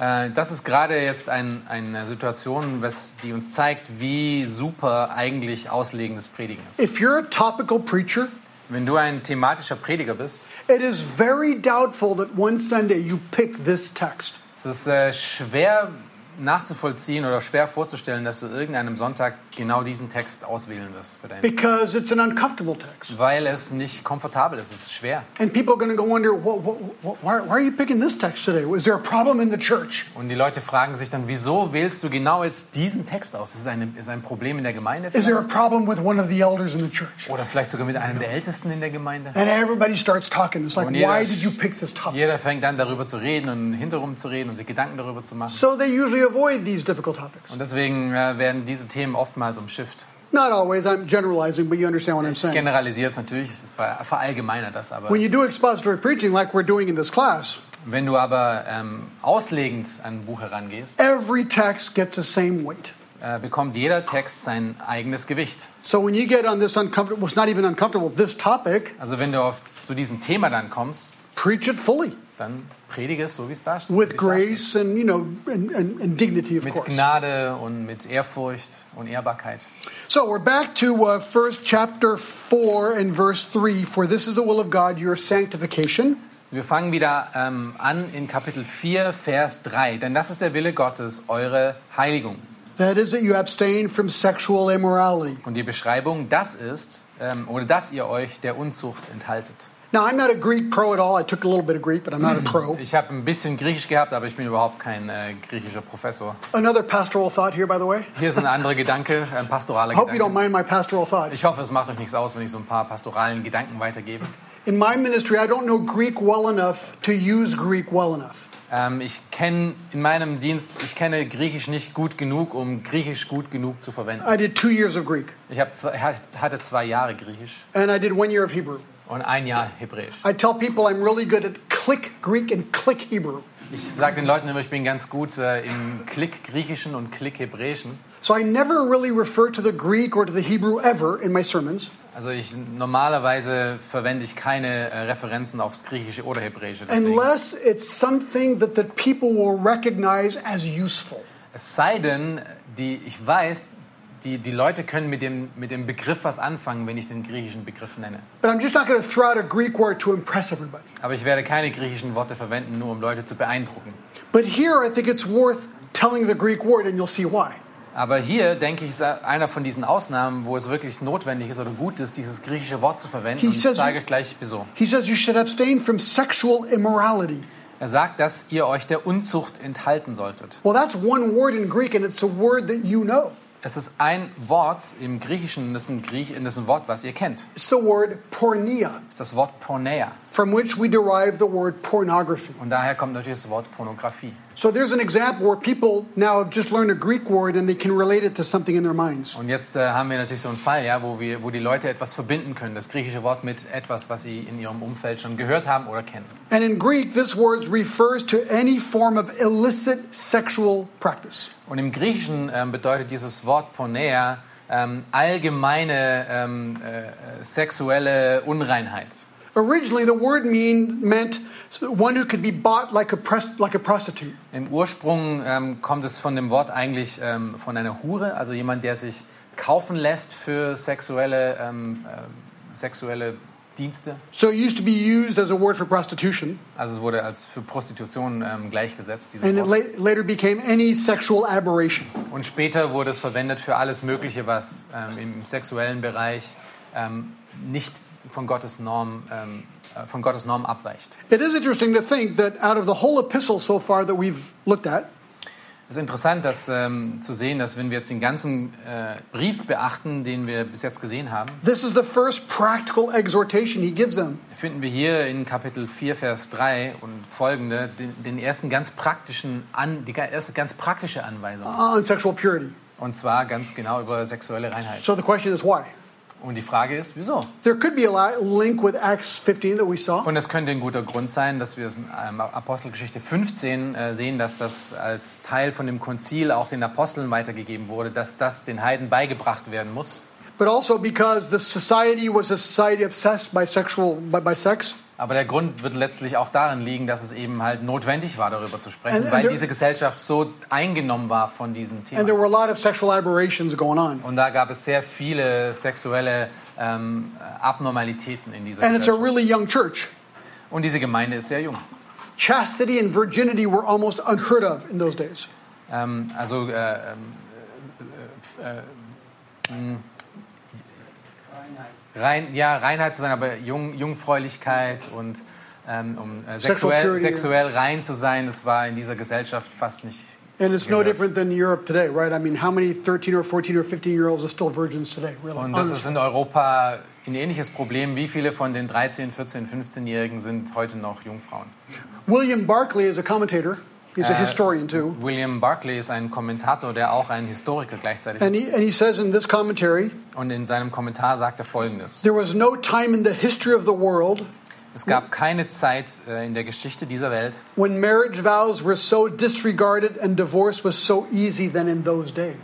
[SPEAKER 3] Äh, das ist gerade jetzt ein, eine Situation, was, die uns zeigt, wie super eigentlich auslegendes Predigen ist.
[SPEAKER 2] If you're a topical preacher,
[SPEAKER 3] Wenn du ein thematischer Prediger bist,
[SPEAKER 2] it is very doubtful that one Sunday you pick this text.
[SPEAKER 3] es ist äh, schwer nachzuvollziehen oder schwer vorzustellen, dass du irgendeinem Sonntag genau diesen Text auswählen wirst für deinen.
[SPEAKER 2] because it's an uncomfortable text.
[SPEAKER 3] Weil es nicht komfortabel ist, es ist schwer.
[SPEAKER 2] And people are going to go wonder, why, why are you picking this text today? Is there a problem in the church?
[SPEAKER 3] Und die Leute fragen sich dann, wieso wählst du genau jetzt diesen Text aus? Ist es eine, ist ein Problem in der Gemeinde?
[SPEAKER 2] Is there a
[SPEAKER 3] Vielleicht?
[SPEAKER 2] problem with one of the elders in the church?
[SPEAKER 3] Oder vielleicht sogar mit einem der Ältesten in der Gemeinde?
[SPEAKER 2] And everybody starts talking. It's like,
[SPEAKER 3] jeder-
[SPEAKER 2] why did you pick this topic?
[SPEAKER 3] Jeder fängt an, darüber zu reden und hinterrum zu reden und sich Gedanken darüber zu machen.
[SPEAKER 2] So they usually avoid these difficult topics.
[SPEAKER 3] Und deswegen äh, werden diese Themen oftmals umschifft.
[SPEAKER 2] Not always, I'm generalizing, but you understand what I'm
[SPEAKER 3] Ich
[SPEAKER 2] saying.
[SPEAKER 3] generalisiere es natürlich, es ver- verallgemeinert das, aber
[SPEAKER 2] When you do expository preaching like we're doing in this class,
[SPEAKER 3] wenn du aber ähm, auslegend an ein Buch herangehst,
[SPEAKER 2] every text gets the same weight.
[SPEAKER 3] äh, bekommt jeder Text sein eigenes Gewicht.
[SPEAKER 2] So when you get on this uncomfortable, well, it's not even uncomfortable, this topic,
[SPEAKER 3] Also wenn du auf, zu diesem Thema dann kommst,
[SPEAKER 2] preach it fully
[SPEAKER 3] dann predige es so, wie es da steht.
[SPEAKER 2] with grace and, you know, and, and, and dignity, of
[SPEAKER 3] Mit
[SPEAKER 2] course.
[SPEAKER 3] Gnade und mit Ehrfurcht und Ehrbarkeit.
[SPEAKER 2] So we're back to uh, first chapter 4 and verse 3. For this is the will of God, your sanctification.
[SPEAKER 3] Wir fangen wieder ähm, an in Kapitel 4, Vers 3. Denn das ist der Wille Gottes, eure Heiligung.
[SPEAKER 2] That is, that you abstain from sexual immorality.
[SPEAKER 3] Und die Beschreibung, das ist, ähm, oder dass ihr euch der Unzucht enthaltet.
[SPEAKER 2] Now, I'm not a Greek pro at all. I took a little bit of Greek, but I'm not a pro.
[SPEAKER 3] Ich habe ein bisschen Griechisch gehabt, aber ich bin überhaupt kein äh, griechischer Professor.
[SPEAKER 2] Another pastoral thought here, by the way.
[SPEAKER 3] Hier ist ein anderer Gedanke, ein pastoraler
[SPEAKER 2] hope you don't
[SPEAKER 3] Gedanke.
[SPEAKER 2] mind my pastoral thoughts.
[SPEAKER 3] Ich hoffe, es macht euch nichts aus, wenn ich so ein paar pastoralen Gedanken weitergebe.
[SPEAKER 2] In my ministry, I don't know Greek well enough to use Greek well enough.
[SPEAKER 3] Ähm, ich kenne in meinem Dienst, ich kenne Griechisch nicht gut genug, um Griechisch gut genug zu verwenden.
[SPEAKER 2] I did two years of Greek,
[SPEAKER 3] Ich hab zwei, hatte zwei Jahre Griechisch
[SPEAKER 2] and I did one year of Hebrew.
[SPEAKER 3] Und ein Jahr Hebräisch.
[SPEAKER 2] I tell people I'm really good at click Greek and click Hebrew.
[SPEAKER 3] Ich sage den Leuten immer, ich bin ganz gut äh, im Klick Griechischen und Klick Hebräischen.
[SPEAKER 2] So I never really refer to the Greek or to the Hebrew ever in my sermons.
[SPEAKER 3] Also ich normalerweise verwende ich keine äh, Referenzen aufs Griechische oder Hebräische. Deswegen.
[SPEAKER 2] unless it's something that the people will recognize as useful.
[SPEAKER 3] Es sei denn, die, ich weiß, die, die Leute können mit dem, mit dem Begriff was anfangen, wenn ich den griechischen Begriff nenne.
[SPEAKER 2] But I'm just not going to throw out a Greek word to impress everybody.
[SPEAKER 3] Aber ich werde keine griechischen Worte verwenden, nur um Leute zu beeindrucken.
[SPEAKER 2] But here, I think it's worth telling the Greek word, and you'll see why.
[SPEAKER 3] Aber hier, denke ich, ist einer von diesen Ausnahmen, wo es wirklich notwendig ist oder gut ist, dieses griechische Wort zu verwenden.
[SPEAKER 2] He
[SPEAKER 3] Und ich sage gleich, wieso.
[SPEAKER 2] He says you should abstain from sexual immorality.
[SPEAKER 3] Er sagt, dass ihr euch der Unzucht enthalten solltet.
[SPEAKER 2] Well, that's one word in Greek, and it's a word that you know.
[SPEAKER 3] Es ist ein Wort im Griechischen, das ist ein, Griech, das ist ein Wort, was ihr kennt.
[SPEAKER 2] It's the word porneia,
[SPEAKER 3] Das ist das Wort Porneia.
[SPEAKER 2] From which we derive the word pornography.
[SPEAKER 3] Und daher kommt natürlich das Wort Pornografie.
[SPEAKER 2] So there's an example where people now have just learned a Greek word and they can relate it to something in their minds.
[SPEAKER 3] Und jetzt äh, haben wir natürlich so einen Fall, ja, wo, wir, wo die Leute etwas verbinden können, das griechische Wort mit etwas, was sie in ihrem Umfeld schon gehört haben oder kennen.
[SPEAKER 2] And in Greek, this word refers to any form of illicit sexual practice.
[SPEAKER 3] Und im Griechischen ähm, bedeutet dieses Wort Porneia ähm, allgemeine ähm, äh, sexuelle Unreinheit.
[SPEAKER 2] Originally, the word mean, meant one who could be bought like a, like a prostitute.
[SPEAKER 3] Im Ursprung ähm, kommt es von dem Wort eigentlich ähm, von einer Hure, also jemand, der sich kaufen lässt für sexuelle, ähm, äh, sexuelle Dienste.
[SPEAKER 2] So it used to be used as a word for prostitution,
[SPEAKER 3] Also es wurde als für Prostitution ähm, gleichgesetzt, dieses
[SPEAKER 2] and it
[SPEAKER 3] Wort.
[SPEAKER 2] la- later became any sexual aberration.
[SPEAKER 3] Und später wurde es verwendet für alles Mögliche, was ähm, im sexuellen Bereich ähm, nicht von Gottes Norm, ähm, äh, von Gottes Norm abweicht.
[SPEAKER 2] It is interesting to think that out of the whole epistle so far that we've looked at,
[SPEAKER 3] Es ist interessant, dass, ähm, zu sehen, dass wenn wir jetzt den ganzen äh, Brief beachten, den wir bis jetzt gesehen haben,
[SPEAKER 2] this is the first practical exhortation he gives them.
[SPEAKER 3] finden wir hier in Kapitel 4, Vers 3 und folgende den, den ersten ganz praktischen, an, die erste ganz praktische Anweisung.
[SPEAKER 2] on sexual purity.
[SPEAKER 3] Und zwar ganz genau über sexuelle Reinheit.
[SPEAKER 2] So the question is why?
[SPEAKER 3] Und die Frage ist, wieso?
[SPEAKER 2] There could be a li- link with Acts 15 that we saw.
[SPEAKER 3] Und es könnte ein guter Grund sein, dass wir es in ähm, Apostelgeschichte 15 äh, sehen, dass das als Teil von dem Konzil auch den Aposteln weitergegeben wurde, dass das den Heiden beigebracht werden muss.
[SPEAKER 2] But also because the society was a society obsessed by sexual by, by sex.
[SPEAKER 3] Aber der Grund wird letztlich auch darin liegen, dass es eben halt notwendig war, darüber zu sprechen,
[SPEAKER 2] And-
[SPEAKER 3] weil diese Gesellschaft so eingenommen war von diesen
[SPEAKER 2] And there
[SPEAKER 3] Themen.
[SPEAKER 2] were a lot of sexual aberrations going on.
[SPEAKER 3] Und da gab es sehr viele sexuelle ähm, Abnormalitäten in dieser
[SPEAKER 2] And it's a
[SPEAKER 3] Gesellschaft.
[SPEAKER 2] really young church.
[SPEAKER 3] Und diese Gemeinde ist sehr jung.
[SPEAKER 2] Chastity and virginity were almost unheard of in those days.
[SPEAKER 3] Ähm, also äh, ähm, äh, äh, mh, rein, ja, Reinheit zu sein, aber Jung, Jungfräulichkeit und ähm, um äh, sexuell, sexuell rein zu sein, das war in dieser Gesellschaft fast nicht.
[SPEAKER 2] And it's no different than Europe today, right? I mean, how many 13 or 14 or 15 year olds are still virgins today, really?
[SPEAKER 3] Und das ist in Europa ein ähnliches Problem. Wie viele von den 13, 14, 15-Jährigen sind heute noch Jungfrauen?
[SPEAKER 2] William Barclay is a commentator. He's a
[SPEAKER 3] Uh,
[SPEAKER 2] historian too.
[SPEAKER 3] William Barclay ist ein Kommentator, der auch ein Historiker gleichzeitig
[SPEAKER 2] And
[SPEAKER 3] ist.
[SPEAKER 2] he, and he says in this commentary,
[SPEAKER 3] Und in seinem Kommentar sagt er Folgendes.
[SPEAKER 2] there was no time in the history of the world
[SPEAKER 3] Es gab keine Zeit äh, in der Geschichte dieser Welt,
[SPEAKER 2] when marriage vows were so disregarded and divorce was so easy than in those days.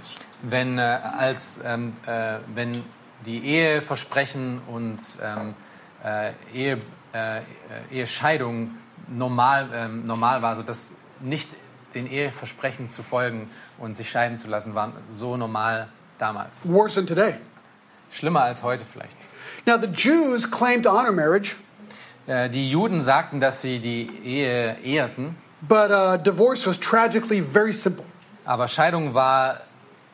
[SPEAKER 3] wenn, äh, als, ähm, äh, wenn die Eheversprechen und ähm, äh, Ehe, äh, äh, Ehescheidung normal, ähm, normal war, also dass nicht den Eheversprechen zu folgen und sich scheiden zu lassen, war so normal damals.
[SPEAKER 2] Worse than today.
[SPEAKER 3] Schlimmer als heute vielleicht.
[SPEAKER 2] Now, the Jews claimed to honor marriage,
[SPEAKER 3] Äh, die Juden sagten, dass sie die Ehe ehrten,
[SPEAKER 2] but uh, divorce was tragically very simple.
[SPEAKER 3] aber Scheidung war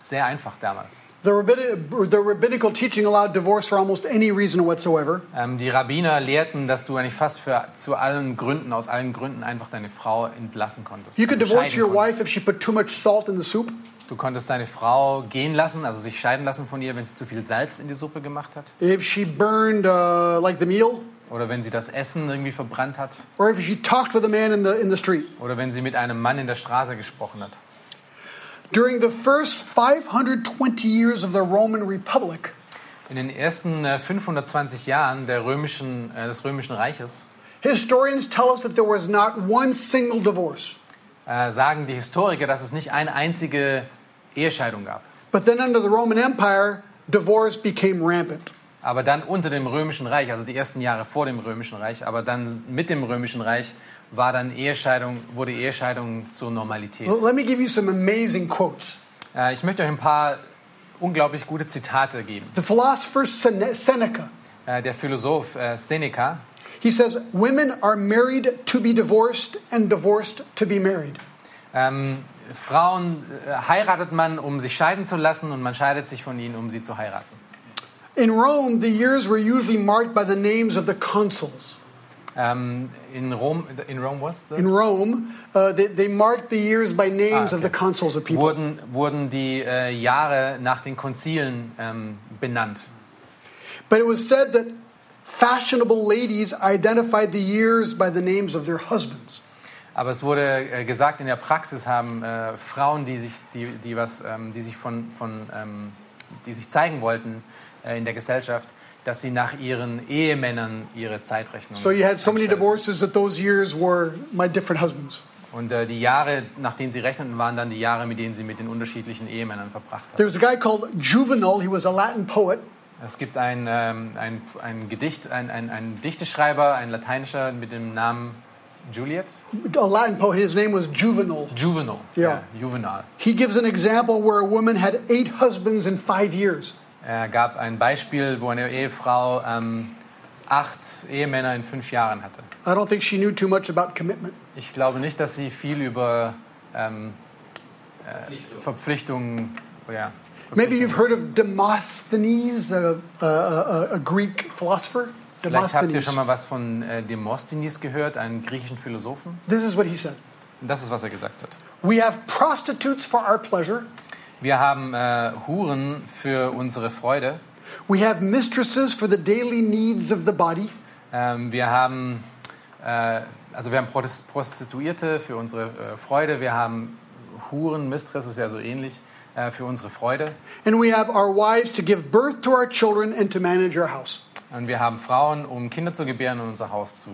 [SPEAKER 3] sehr einfach damals.
[SPEAKER 2] The, rabbini- the rabbinical teaching allowed divorce for almost any reason whatsoever.
[SPEAKER 3] Ähm, die Rabbiner lehrten, dass du eigentlich fast für, zu allen Gründen, aus allen Gründen einfach deine Frau entlassen konntest.
[SPEAKER 2] You could
[SPEAKER 3] also
[SPEAKER 2] divorce your
[SPEAKER 3] konntest.
[SPEAKER 2] wife if she put too much salt in the soup.
[SPEAKER 3] Du konntest deine Frau gehen lassen, also sich scheiden lassen von ihr, wenn sie zu viel Salz in die Suppe gemacht hat.
[SPEAKER 2] if she burned uh, like the meal,
[SPEAKER 3] Oder wenn sie das Essen irgendwie verbrannt hat.
[SPEAKER 2] or if she talked with a man in the in the street.
[SPEAKER 3] Oder wenn sie mit einem Mann in der Straße gesprochen hat.
[SPEAKER 2] During the first 520 years of the Roman Republic,
[SPEAKER 3] In den ersten äh, 520 Jahren der römischen, äh, des Römischen Reiches
[SPEAKER 2] historians tell us that there was not one single divorce.
[SPEAKER 3] äh, sagen die Historiker, dass es nicht eine einzige Ehescheidung gab.
[SPEAKER 2] But then under the Roman Empire, divorce became rampant.
[SPEAKER 3] Aber dann unter dem Römischen Reich, also die ersten Jahre vor dem Römischen Reich, aber dann mit dem Römischen Reich war dann Ehescheidung, wurde Ehescheidung zur Normalität.
[SPEAKER 2] Well, let me give you some amazing quotes.
[SPEAKER 3] Äh, ich möchte euch ein paar unglaublich gute Zitate geben.
[SPEAKER 2] The philosopher Sene- Seneca,
[SPEAKER 3] Äh, der Philosoph äh, Seneca,
[SPEAKER 2] he says, Women are married to be divorced and divorced to be married.
[SPEAKER 3] ähm, Frauen heiratet man, um sich scheiden zu lassen und man scheidet sich von ihnen, um sie zu heiraten.
[SPEAKER 2] In Rome, the years were usually marked by the names of the consuls.
[SPEAKER 3] Ähm, in Rom, in Rome was
[SPEAKER 2] In Rome, uh, they, they marked the years by names
[SPEAKER 3] Ah,
[SPEAKER 2] of
[SPEAKER 3] okay.
[SPEAKER 2] the consuls of people.
[SPEAKER 3] wurden, wurden die äh, Jahre nach den Konzilen ähm, benannt.
[SPEAKER 2] But it was said that fashionable ladies identified the years by the names of their husbands.
[SPEAKER 3] Aber es wurde äh, gesagt, in der Praxis haben äh, Frauen, die sich, die, die was, ähm, die sich von, von ähm, die sich zeigen wollten äh, in der Gesellschaft, dass sie nach ihren Ehemännern ihre Zeitrechnung.
[SPEAKER 2] So you had so many divorces that those years were my different husbands.
[SPEAKER 3] Und äh, die Jahre, nach denen sie rechneten, waren dann die Jahre, mit denen sie mit den unterschiedlichen Ehemännern verbracht hat.
[SPEAKER 2] There was a guy called Juvenal. He was a Latin poet.
[SPEAKER 3] Es gibt ein, ähm, ein, ein Gedicht, ein, ein, ein Dichteschreiber, ein lateinischer mit dem Namen Juliet.
[SPEAKER 2] A Latin poet. His name was Juvenal.
[SPEAKER 3] Juvenal.
[SPEAKER 2] Ja.
[SPEAKER 3] Juvenal.
[SPEAKER 2] He gives an example where a woman had eight husbands in five years.
[SPEAKER 3] Er gab ein Beispiel, wo eine Ehefrau ähm, acht Ehemänner in fünf Jahren hatte.
[SPEAKER 2] I don't think she knew too much about commitment.
[SPEAKER 3] Ich glaube nicht, dass sie viel über ähm, äh, Verpflichtungen, oh ja,
[SPEAKER 2] Maybe you've heard of Demosthenes, a, a, a, a Greek philosopher.
[SPEAKER 3] Vielleicht habt ihr
[SPEAKER 2] Demosthenes.
[SPEAKER 3] schon mal was von äh, Demosthenes gehört, einem griechischen Philosophen.
[SPEAKER 2] This is what he said.
[SPEAKER 3] Das ist, was er gesagt hat.
[SPEAKER 2] We have prostitutes for our pleasure.
[SPEAKER 3] Wir haben äh, Huren für unsere Freude.
[SPEAKER 2] We have mistresses for the daily needs of the body.
[SPEAKER 3] Ähm, wir haben äh, also wir haben Prostituierte für unsere äh, Freude. Wir haben Huren, Mistress ist ja so ähnlich äh, für unsere Freude.
[SPEAKER 2] And we have our wives to give birth to our children and to manage our house.
[SPEAKER 3] Und wir haben Frauen, um Kinder zu gebären und unser Haus zu.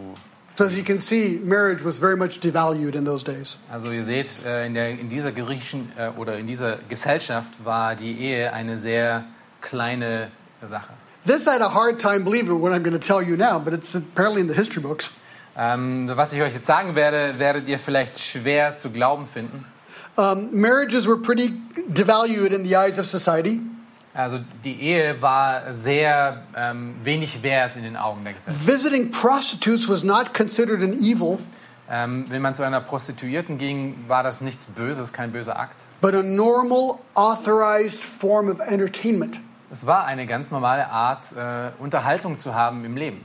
[SPEAKER 2] So as you can see, marriage was very much devalued in those days.
[SPEAKER 3] Also ihr seht, äh, in, der, in dieser griechischen äh, oder in dieser Gesellschaft war die Ehe eine sehr kleine Sache.
[SPEAKER 2] This I had a hard time believing what I'm going to tell you now, but it's apparently in the history books.
[SPEAKER 3] Ähm, was ich euch jetzt sagen werde, werdet ihr vielleicht schwer zu glauben finden.
[SPEAKER 2] Um, marriages were pretty devalued in the eyes of society.
[SPEAKER 3] Also die Ehe war sehr ähm, wenig wert in den Augen der Gesellschaft.
[SPEAKER 2] Visiting prostitutes was not considered an evil.
[SPEAKER 3] Ähm, wenn man zu einer Prostituierten ging, war das nichts Böses, kein böser Akt.
[SPEAKER 2] but a normal, authorized form of entertainment.
[SPEAKER 3] Es war eine ganz normale Art, äh, Unterhaltung zu haben im Leben.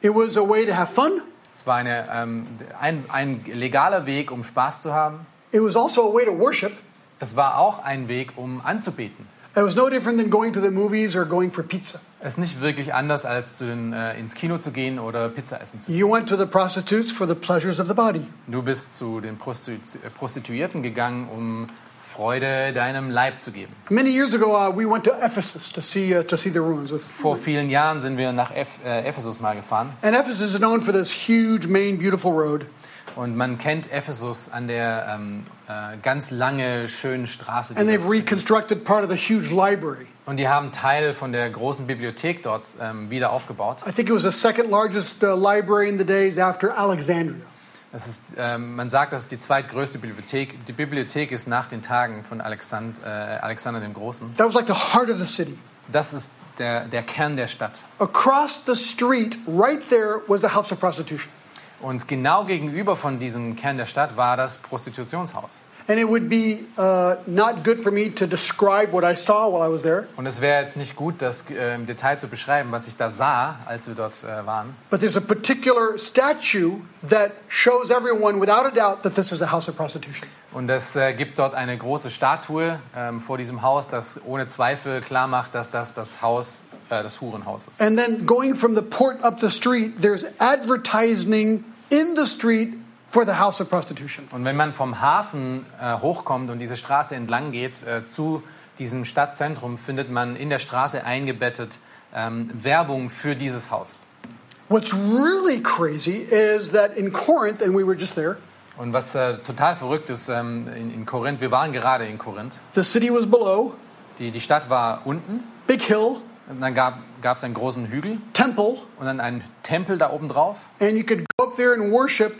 [SPEAKER 2] It was a way to have fun.
[SPEAKER 3] Es war eine, ähm, ein, ein legaler Weg, um Spaß zu haben.
[SPEAKER 2] It was also a way to worship.
[SPEAKER 3] Es war auch ein Weg, um anzubeten.
[SPEAKER 2] It was no different than going to the movies or going for pizza.
[SPEAKER 3] Es ist nicht wirklich anders, als zu den, äh, ins Kino zu gehen oder Pizza essen zu gehen.
[SPEAKER 2] You went to the prostitutes for the pleasures of the body.
[SPEAKER 3] Du bist zu den Prostitu äh, Prostituierten gegangen, um Freude deinem Leib zu geben.
[SPEAKER 2] Many years ago, uh, we went to Ephesus to see uh, to see the ruins. With,
[SPEAKER 3] Vor vielen Jahren sind wir nach Eph äh, Ephesus mal gefahren
[SPEAKER 2] and Ephesus is known for this huge, main, beautiful road.
[SPEAKER 3] Und man kennt Ephesus an der ähm, äh, ganz lange, schönen Straße.
[SPEAKER 2] And they've reconstructed part of the huge library.
[SPEAKER 3] Und die haben Teil von der großen Bibliothek dort ähm, wieder aufgebaut.
[SPEAKER 2] I think it was the second largest uh, library in the days after Alexandria.
[SPEAKER 3] Das ist, ähm, man sagt, das ist die zweitgrößte Bibliothek. Die Bibliothek ist nach den Tagen von Alexand, äh, Alexander dem Großen.
[SPEAKER 2] That was like the heart of the city.
[SPEAKER 3] Das ist der, der Kern der Stadt.
[SPEAKER 2] Across the street, right there, was the house of prostitution.
[SPEAKER 3] Und genau gegenüber von diesem Kern der Stadt war das Prostitutionshaus.
[SPEAKER 2] And it would be uh, not good for me to describe what I saw while I was there,
[SPEAKER 3] Und es wäre jetzt nicht gut, das äh, im Detail zu beschreiben, was ich da sah, als wir dort äh, waren.
[SPEAKER 2] but there's a particular statue that shows everyone without a doubt that this is a house of prostitution.
[SPEAKER 3] Und es äh, gibt dort eine große Statue ähm, vor diesem Haus, das ohne Zweifel klar macht, dass das das Haus, äh, das Hurenhaus ist.
[SPEAKER 2] And then going from the port up the street, there's advertising in the street for the house of prostitution.
[SPEAKER 3] Und wenn man vom Hafen äh, hochkommt und diese Straße entlang geht äh, zu diesem Stadtzentrum, findet man in der Straße eingebettet ähm, Werbung für dieses Haus.
[SPEAKER 2] What's really crazy is that in Corinth, and we were just there,
[SPEAKER 3] Und was äh, total verrückt ist, ähm, in, in Korinth, wir waren gerade in Korinth,
[SPEAKER 2] the city was below,
[SPEAKER 3] die, die Stadt war unten,
[SPEAKER 2] big hill,
[SPEAKER 3] und dann gab es einen großen Hügel
[SPEAKER 2] temple,
[SPEAKER 3] und dann einen Tempel da oben drauf.
[SPEAKER 2] and you could go up there and worship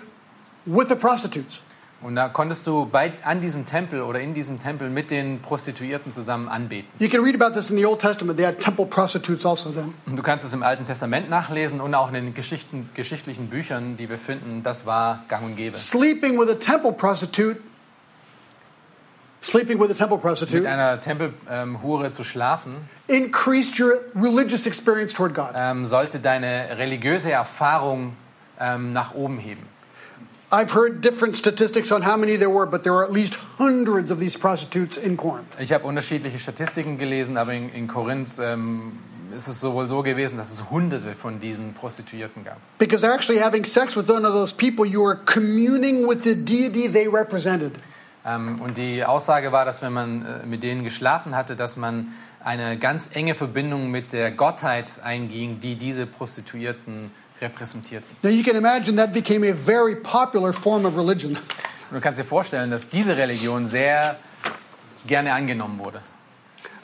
[SPEAKER 2] with the prostitutes.
[SPEAKER 3] Und da konntest du bei, an diesem Tempel oder in diesem Tempel mit den Prostituierten zusammen anbeten.
[SPEAKER 2] You can read about this in the Old Testament. They had temple prostitutes also then.
[SPEAKER 3] Und du kannst es im Alten Testament nachlesen und auch in den Geschichten, geschichtlichen Büchern, die wir finden, das war gang und gäbe.
[SPEAKER 2] Sleeping with a temple prostitute, sleeping with a temple
[SPEAKER 3] Mit
[SPEAKER 2] prostitute,
[SPEAKER 3] einer Tempelhure zu schlafen,
[SPEAKER 2] increased your religious experience toward God.
[SPEAKER 3] ähm, sollte deine religiöse Erfahrung ähm, nach oben heben.
[SPEAKER 2] I've heard different statistics on how many there were, but there were at least hundreds of these prostitutes in Corinth.
[SPEAKER 3] Ich habe unterschiedliche Statistiken gelesen, aber in, in Korinth ähm, ist es sowohl so gewesen, dass es Hunderte von diesen Prostituierten gab.
[SPEAKER 2] Because actually, having sex with one of those people, you are communing with the deity they represented.
[SPEAKER 3] Ähm, und die Aussage war, dass wenn man äh, mit denen geschlafen hatte, dass man eine ganz enge Verbindung mit der Gottheit einging, die diese Prostituierten repräsentierten.
[SPEAKER 2] Now, you can imagine that became a very popular form of religion.
[SPEAKER 3] Und du kannst dir vorstellen, dass diese Religion sehr gerne angenommen wurde.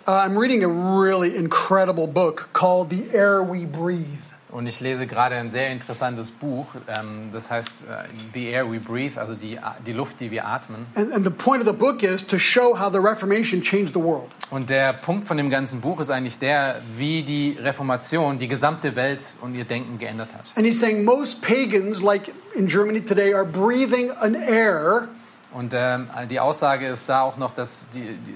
[SPEAKER 2] Uh, I'm reading a really incredible book called The Air We Breathe.
[SPEAKER 3] Und ich lese gerade ein sehr interessantes Buch, ähm, das heißt äh, The Air We Breathe, also die, die Luft, die wir atmen.
[SPEAKER 2] And, and the point of the book is to show how the Reformation changed the world.
[SPEAKER 3] Und der Punkt von dem ganzen Buch ist eigentlich der, wie die Reformation die gesamte Welt und ihr Denken geändert hat.
[SPEAKER 2] And he's saying most pagans, like in Germany today, are breathing an air
[SPEAKER 3] Und ähm, die Aussage ist da auch noch, dass die, die,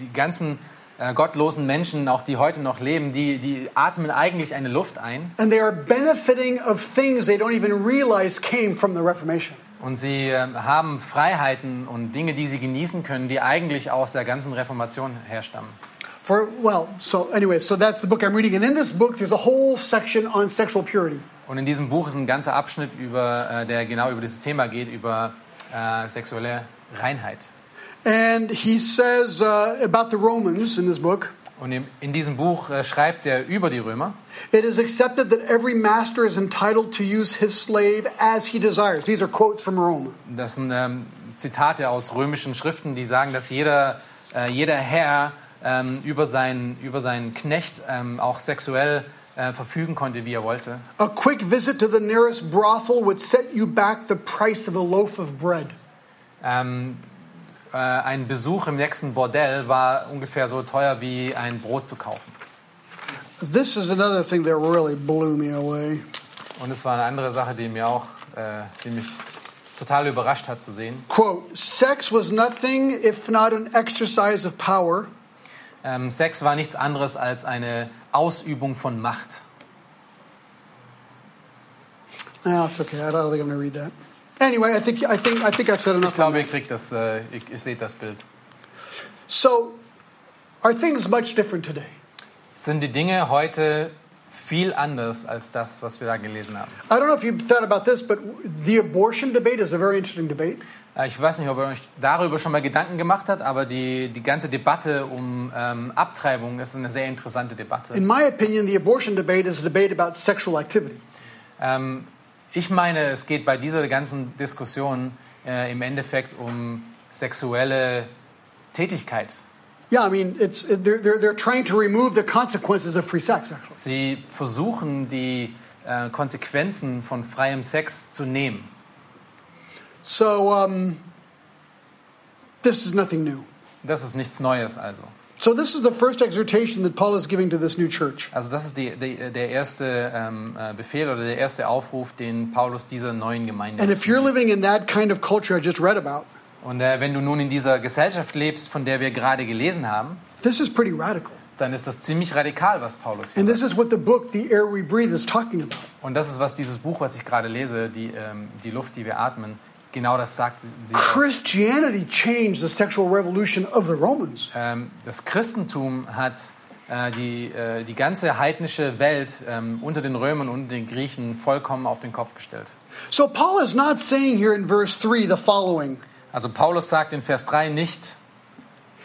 [SPEAKER 3] die ganzen äh, gottlosen Menschen, auch die heute noch leben, die, die atmen eigentlich eine Luft ein
[SPEAKER 2] and they are benefiting of things they don't even realize came from the Reformation.
[SPEAKER 3] und sie ähm, haben Freiheiten und Dinge, die sie genießen können, die eigentlich aus der ganzen Reformation herstammen.
[SPEAKER 2] For well, so anyway, so that's the book I'm reading, and in this book there's a whole section on sexual purity.
[SPEAKER 3] Und in diesem Buch ist ein ganzer Abschnitt, über, äh, der genau über dieses Thema geht, über äh, sexuelle Reinheit.
[SPEAKER 2] And he says uh, about the Romans in this book
[SPEAKER 3] Und in, diesem Buch äh, schreibt er über die Römer.
[SPEAKER 2] it is accepted that every master is entitled to use his slave as he desires. These are quotes from Rome.
[SPEAKER 3] Das sind ähm, Zitate aus römischen Schriften, die sagen, dass jeder, äh, jeder Herr ähm, über, seinen, über seinen Knecht ähm, auch sexuell äh, verfügen konnte, wie er wollte.
[SPEAKER 2] A quick visit to the nearest brothel would set you back the price of a loaf of bread.
[SPEAKER 3] Äh, ein Besuch im nächsten Bordell war ungefähr so teuer wie ein Brot zu kaufen.
[SPEAKER 2] This is another thing that really blew me away.
[SPEAKER 3] Und es war eine andere Sache, die mir auch, äh, die mich total überrascht hat zu sehen.
[SPEAKER 2] Quote, sex was nothing if not an exercise of power,
[SPEAKER 3] Ähm, Sex war nichts anderes als eine Ausübung von Macht.
[SPEAKER 2] No, it's okay. I don't think I'm going to read that. Anyway, I think I think I think I've said
[SPEAKER 3] Ich
[SPEAKER 2] enough. on
[SPEAKER 3] glaube, ihr kriegt das, äh, ihr, ihr seht das Bild.
[SPEAKER 2] So, are things much different today?
[SPEAKER 3] Sind die Dinge heute viel anders als das, was wir da gelesen haben?
[SPEAKER 2] I don't know if you've thought about this, but the abortion debate is a very interesting debate.
[SPEAKER 3] Äh, Ich weiß nicht, ob ihr euch darüber schon mal Gedanken gemacht habt, aber die, die ganze Debatte um ähm, Abtreibung ist eine sehr interessante Debatte.
[SPEAKER 2] In my opinion, the abortion debate is a debate about sexual activity.
[SPEAKER 3] Ähm, ich meine, es geht bei dieser ganzen Diskussion äh, im Endeffekt um sexuelle Tätigkeit.
[SPEAKER 2] Yeah, I mean, it's they're, they're, trying to remove the consequences of free sex, actually.
[SPEAKER 3] Sie versuchen, die äh, Konsequenzen von freiem Sex zu nehmen.
[SPEAKER 2] So, um, this is nothing new.
[SPEAKER 3] Das ist nichts Neues also.
[SPEAKER 2] So, this is the first exhortation that Paul is giving to this new church.
[SPEAKER 3] Also das ist die, die, der erste ähm, äh, Befehl oder der erste Aufruf, den Paulus dieser neuen Gemeinde
[SPEAKER 2] And if you're living in that kind of culture I just read about,
[SPEAKER 3] Und äh, wenn du nun in dieser Gesellschaft lebst, von der wir gerade gelesen haben,
[SPEAKER 2] this is pretty radical.
[SPEAKER 3] dann ist das ziemlich radikal, was Paulus hier
[SPEAKER 2] And
[SPEAKER 3] sagt.
[SPEAKER 2] this is what the book, The Air We Breathe, is talking about.
[SPEAKER 3] Und das ist, was dieses Buch, was ich gerade lese, die, ähm, die Luft, die wir atmen, genau das sagt. Sie.
[SPEAKER 2] Christianity changed the sexual revolution of the Romans.
[SPEAKER 3] Ähm, das Christentum hat äh, die, äh, die ganze heidnische Welt ähm, unter den Römern und den Griechen vollkommen auf den Kopf gestellt.
[SPEAKER 2] So, Paul is not saying here in verse 3 the following.
[SPEAKER 3] Also Paulus sagt in Vers 3 nicht,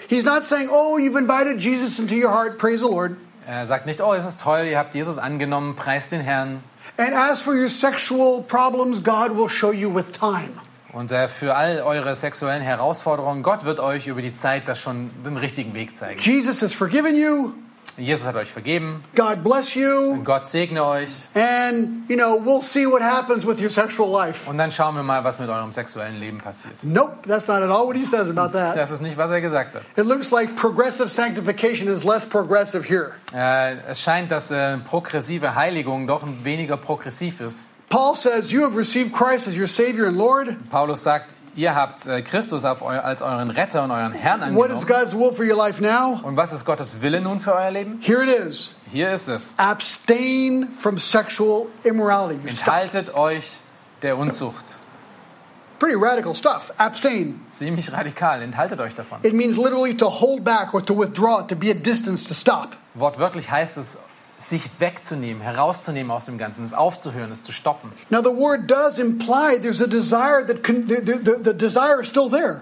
[SPEAKER 2] He's not saying, Oh, you've invited Jesus into your heart, praise the Lord.
[SPEAKER 3] er sagt nicht, oh, es ist toll, ihr habt Jesus angenommen, preist den Herrn.
[SPEAKER 2] And as for your sexual problems, God will show you with time.
[SPEAKER 3] Und äh, für all eure sexuellen Herausforderungen, Gott wird euch über die Zeit das schon den richtigen Weg zeigen.
[SPEAKER 2] Jesus has forgiven you.
[SPEAKER 3] Jesus hat euch vergeben,
[SPEAKER 2] God bless you.
[SPEAKER 3] Gott segne euch
[SPEAKER 2] And, you know, we'll see what happens with your sexual life.
[SPEAKER 3] und dann schauen wir mal, was mit eurem sexuellen Leben passiert.
[SPEAKER 2] Nope, that's not at all what he says about that.
[SPEAKER 3] Das ist nicht, was er gesagt hat.
[SPEAKER 2] It looks like progressive sanctification is less progressive here.
[SPEAKER 3] Äh, es scheint, dass äh, progressive Heiligung doch weniger progressiv ist.
[SPEAKER 2] Paul says, You have received Christ as your Savior and Lord.
[SPEAKER 3] Paulus sagt, ihr habt äh, Christus als euren Retter und euren Herrn angenommen.
[SPEAKER 2] What is. God's will for your life now?
[SPEAKER 3] Und was ist Gottes Wille nun für euer Leben?
[SPEAKER 2] Here it is
[SPEAKER 3] Hier ist es.
[SPEAKER 2] abstain from sexual immorality.
[SPEAKER 3] Enthaltet euch der Unzucht.
[SPEAKER 2] Pretty radical stuff. Abstain.
[SPEAKER 3] Ziemlich radikal. Enthaltet euch davon.
[SPEAKER 2] It means literally to hold back or to withdraw, to be a distance, to stop.
[SPEAKER 3] Wortwörtlich heißt es, sich wegzunehmen, herauszunehmen aus dem Ganzen, es aufzuhören, es zu stoppen.
[SPEAKER 2] Now, the word does imply there's a desire that can, the, the, the, desire is still there.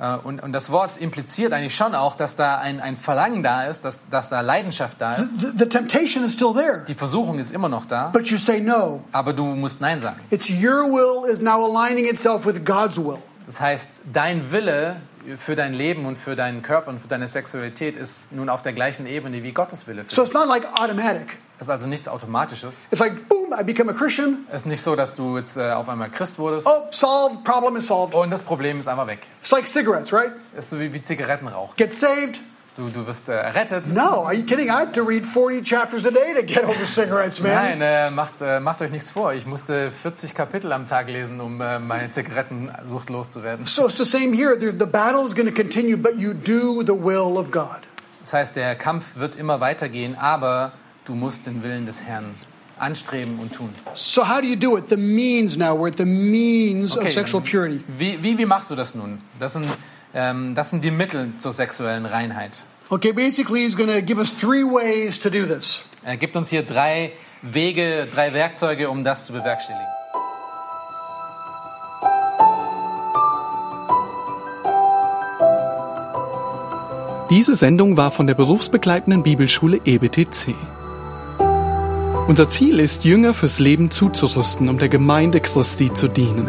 [SPEAKER 3] Äh, Und, und das Wort impliziert eigentlich schon auch, dass da ein, ein Verlangen da ist, dass, dass da Leidenschaft da ist.
[SPEAKER 2] the, the temptation is still there.
[SPEAKER 3] Die Versuchung ist immer noch da,
[SPEAKER 2] But you say no.
[SPEAKER 3] aber du musst Nein sagen.
[SPEAKER 2] It's your will is now aligning itself with God's will.
[SPEAKER 3] Das heißt, dein Wille für dein Leben und für deinen Körper und für deine Sexualität ist nun auf der gleichen Ebene wie Gottes Wille. Für
[SPEAKER 2] So it's not like automatic.
[SPEAKER 3] Das ist also nichts Automatisches.
[SPEAKER 2] It's like, boom, I become a Christian.
[SPEAKER 3] Es ist nicht so, dass du jetzt äh, auf einmal Christ wurdest
[SPEAKER 2] Oh, solved, problem is solved.
[SPEAKER 3] und das Problem ist einfach weg.
[SPEAKER 2] It's like cigarettes, right?
[SPEAKER 3] Es ist so wie, wie Zigarettenrauch.
[SPEAKER 2] Get saved.
[SPEAKER 3] Du, du wirst äh, errettet.
[SPEAKER 2] No, are you kidding? I had to read 40 chapters a day to get over cigarettes, man.
[SPEAKER 3] Nein, äh, macht, äh, macht euch nichts vor. Ich musste 40 Kapitel am Tag lesen, um äh, meine Zigarettensucht loszuwerden.
[SPEAKER 2] So it's the same here. There's, the battle is going to continue, but you do the will of God.
[SPEAKER 3] Das heißt, der Kampf wird immer weitergehen, aber du musst den Willen des Herrn anstreben und tun.
[SPEAKER 2] So how do you do it? The means now. We're at the means
[SPEAKER 3] Okay.
[SPEAKER 2] of sexual purity.
[SPEAKER 3] Wie, wie, wie machst du das nun? Das sind, ähm, das sind die Mittel zur sexuellen Reinheit.
[SPEAKER 2] Okay, basically, he's going to give us three ways to do this.
[SPEAKER 3] Er gibt uns hier drei Wege, drei Werkzeuge, um das zu bewerkstelligen.
[SPEAKER 1] Diese Sendung war von der berufsbegleitenden Bibelschule EBTC. Unser Ziel ist, Jünger fürs Leben zuzurüsten, um der Gemeinde Christi zu dienen.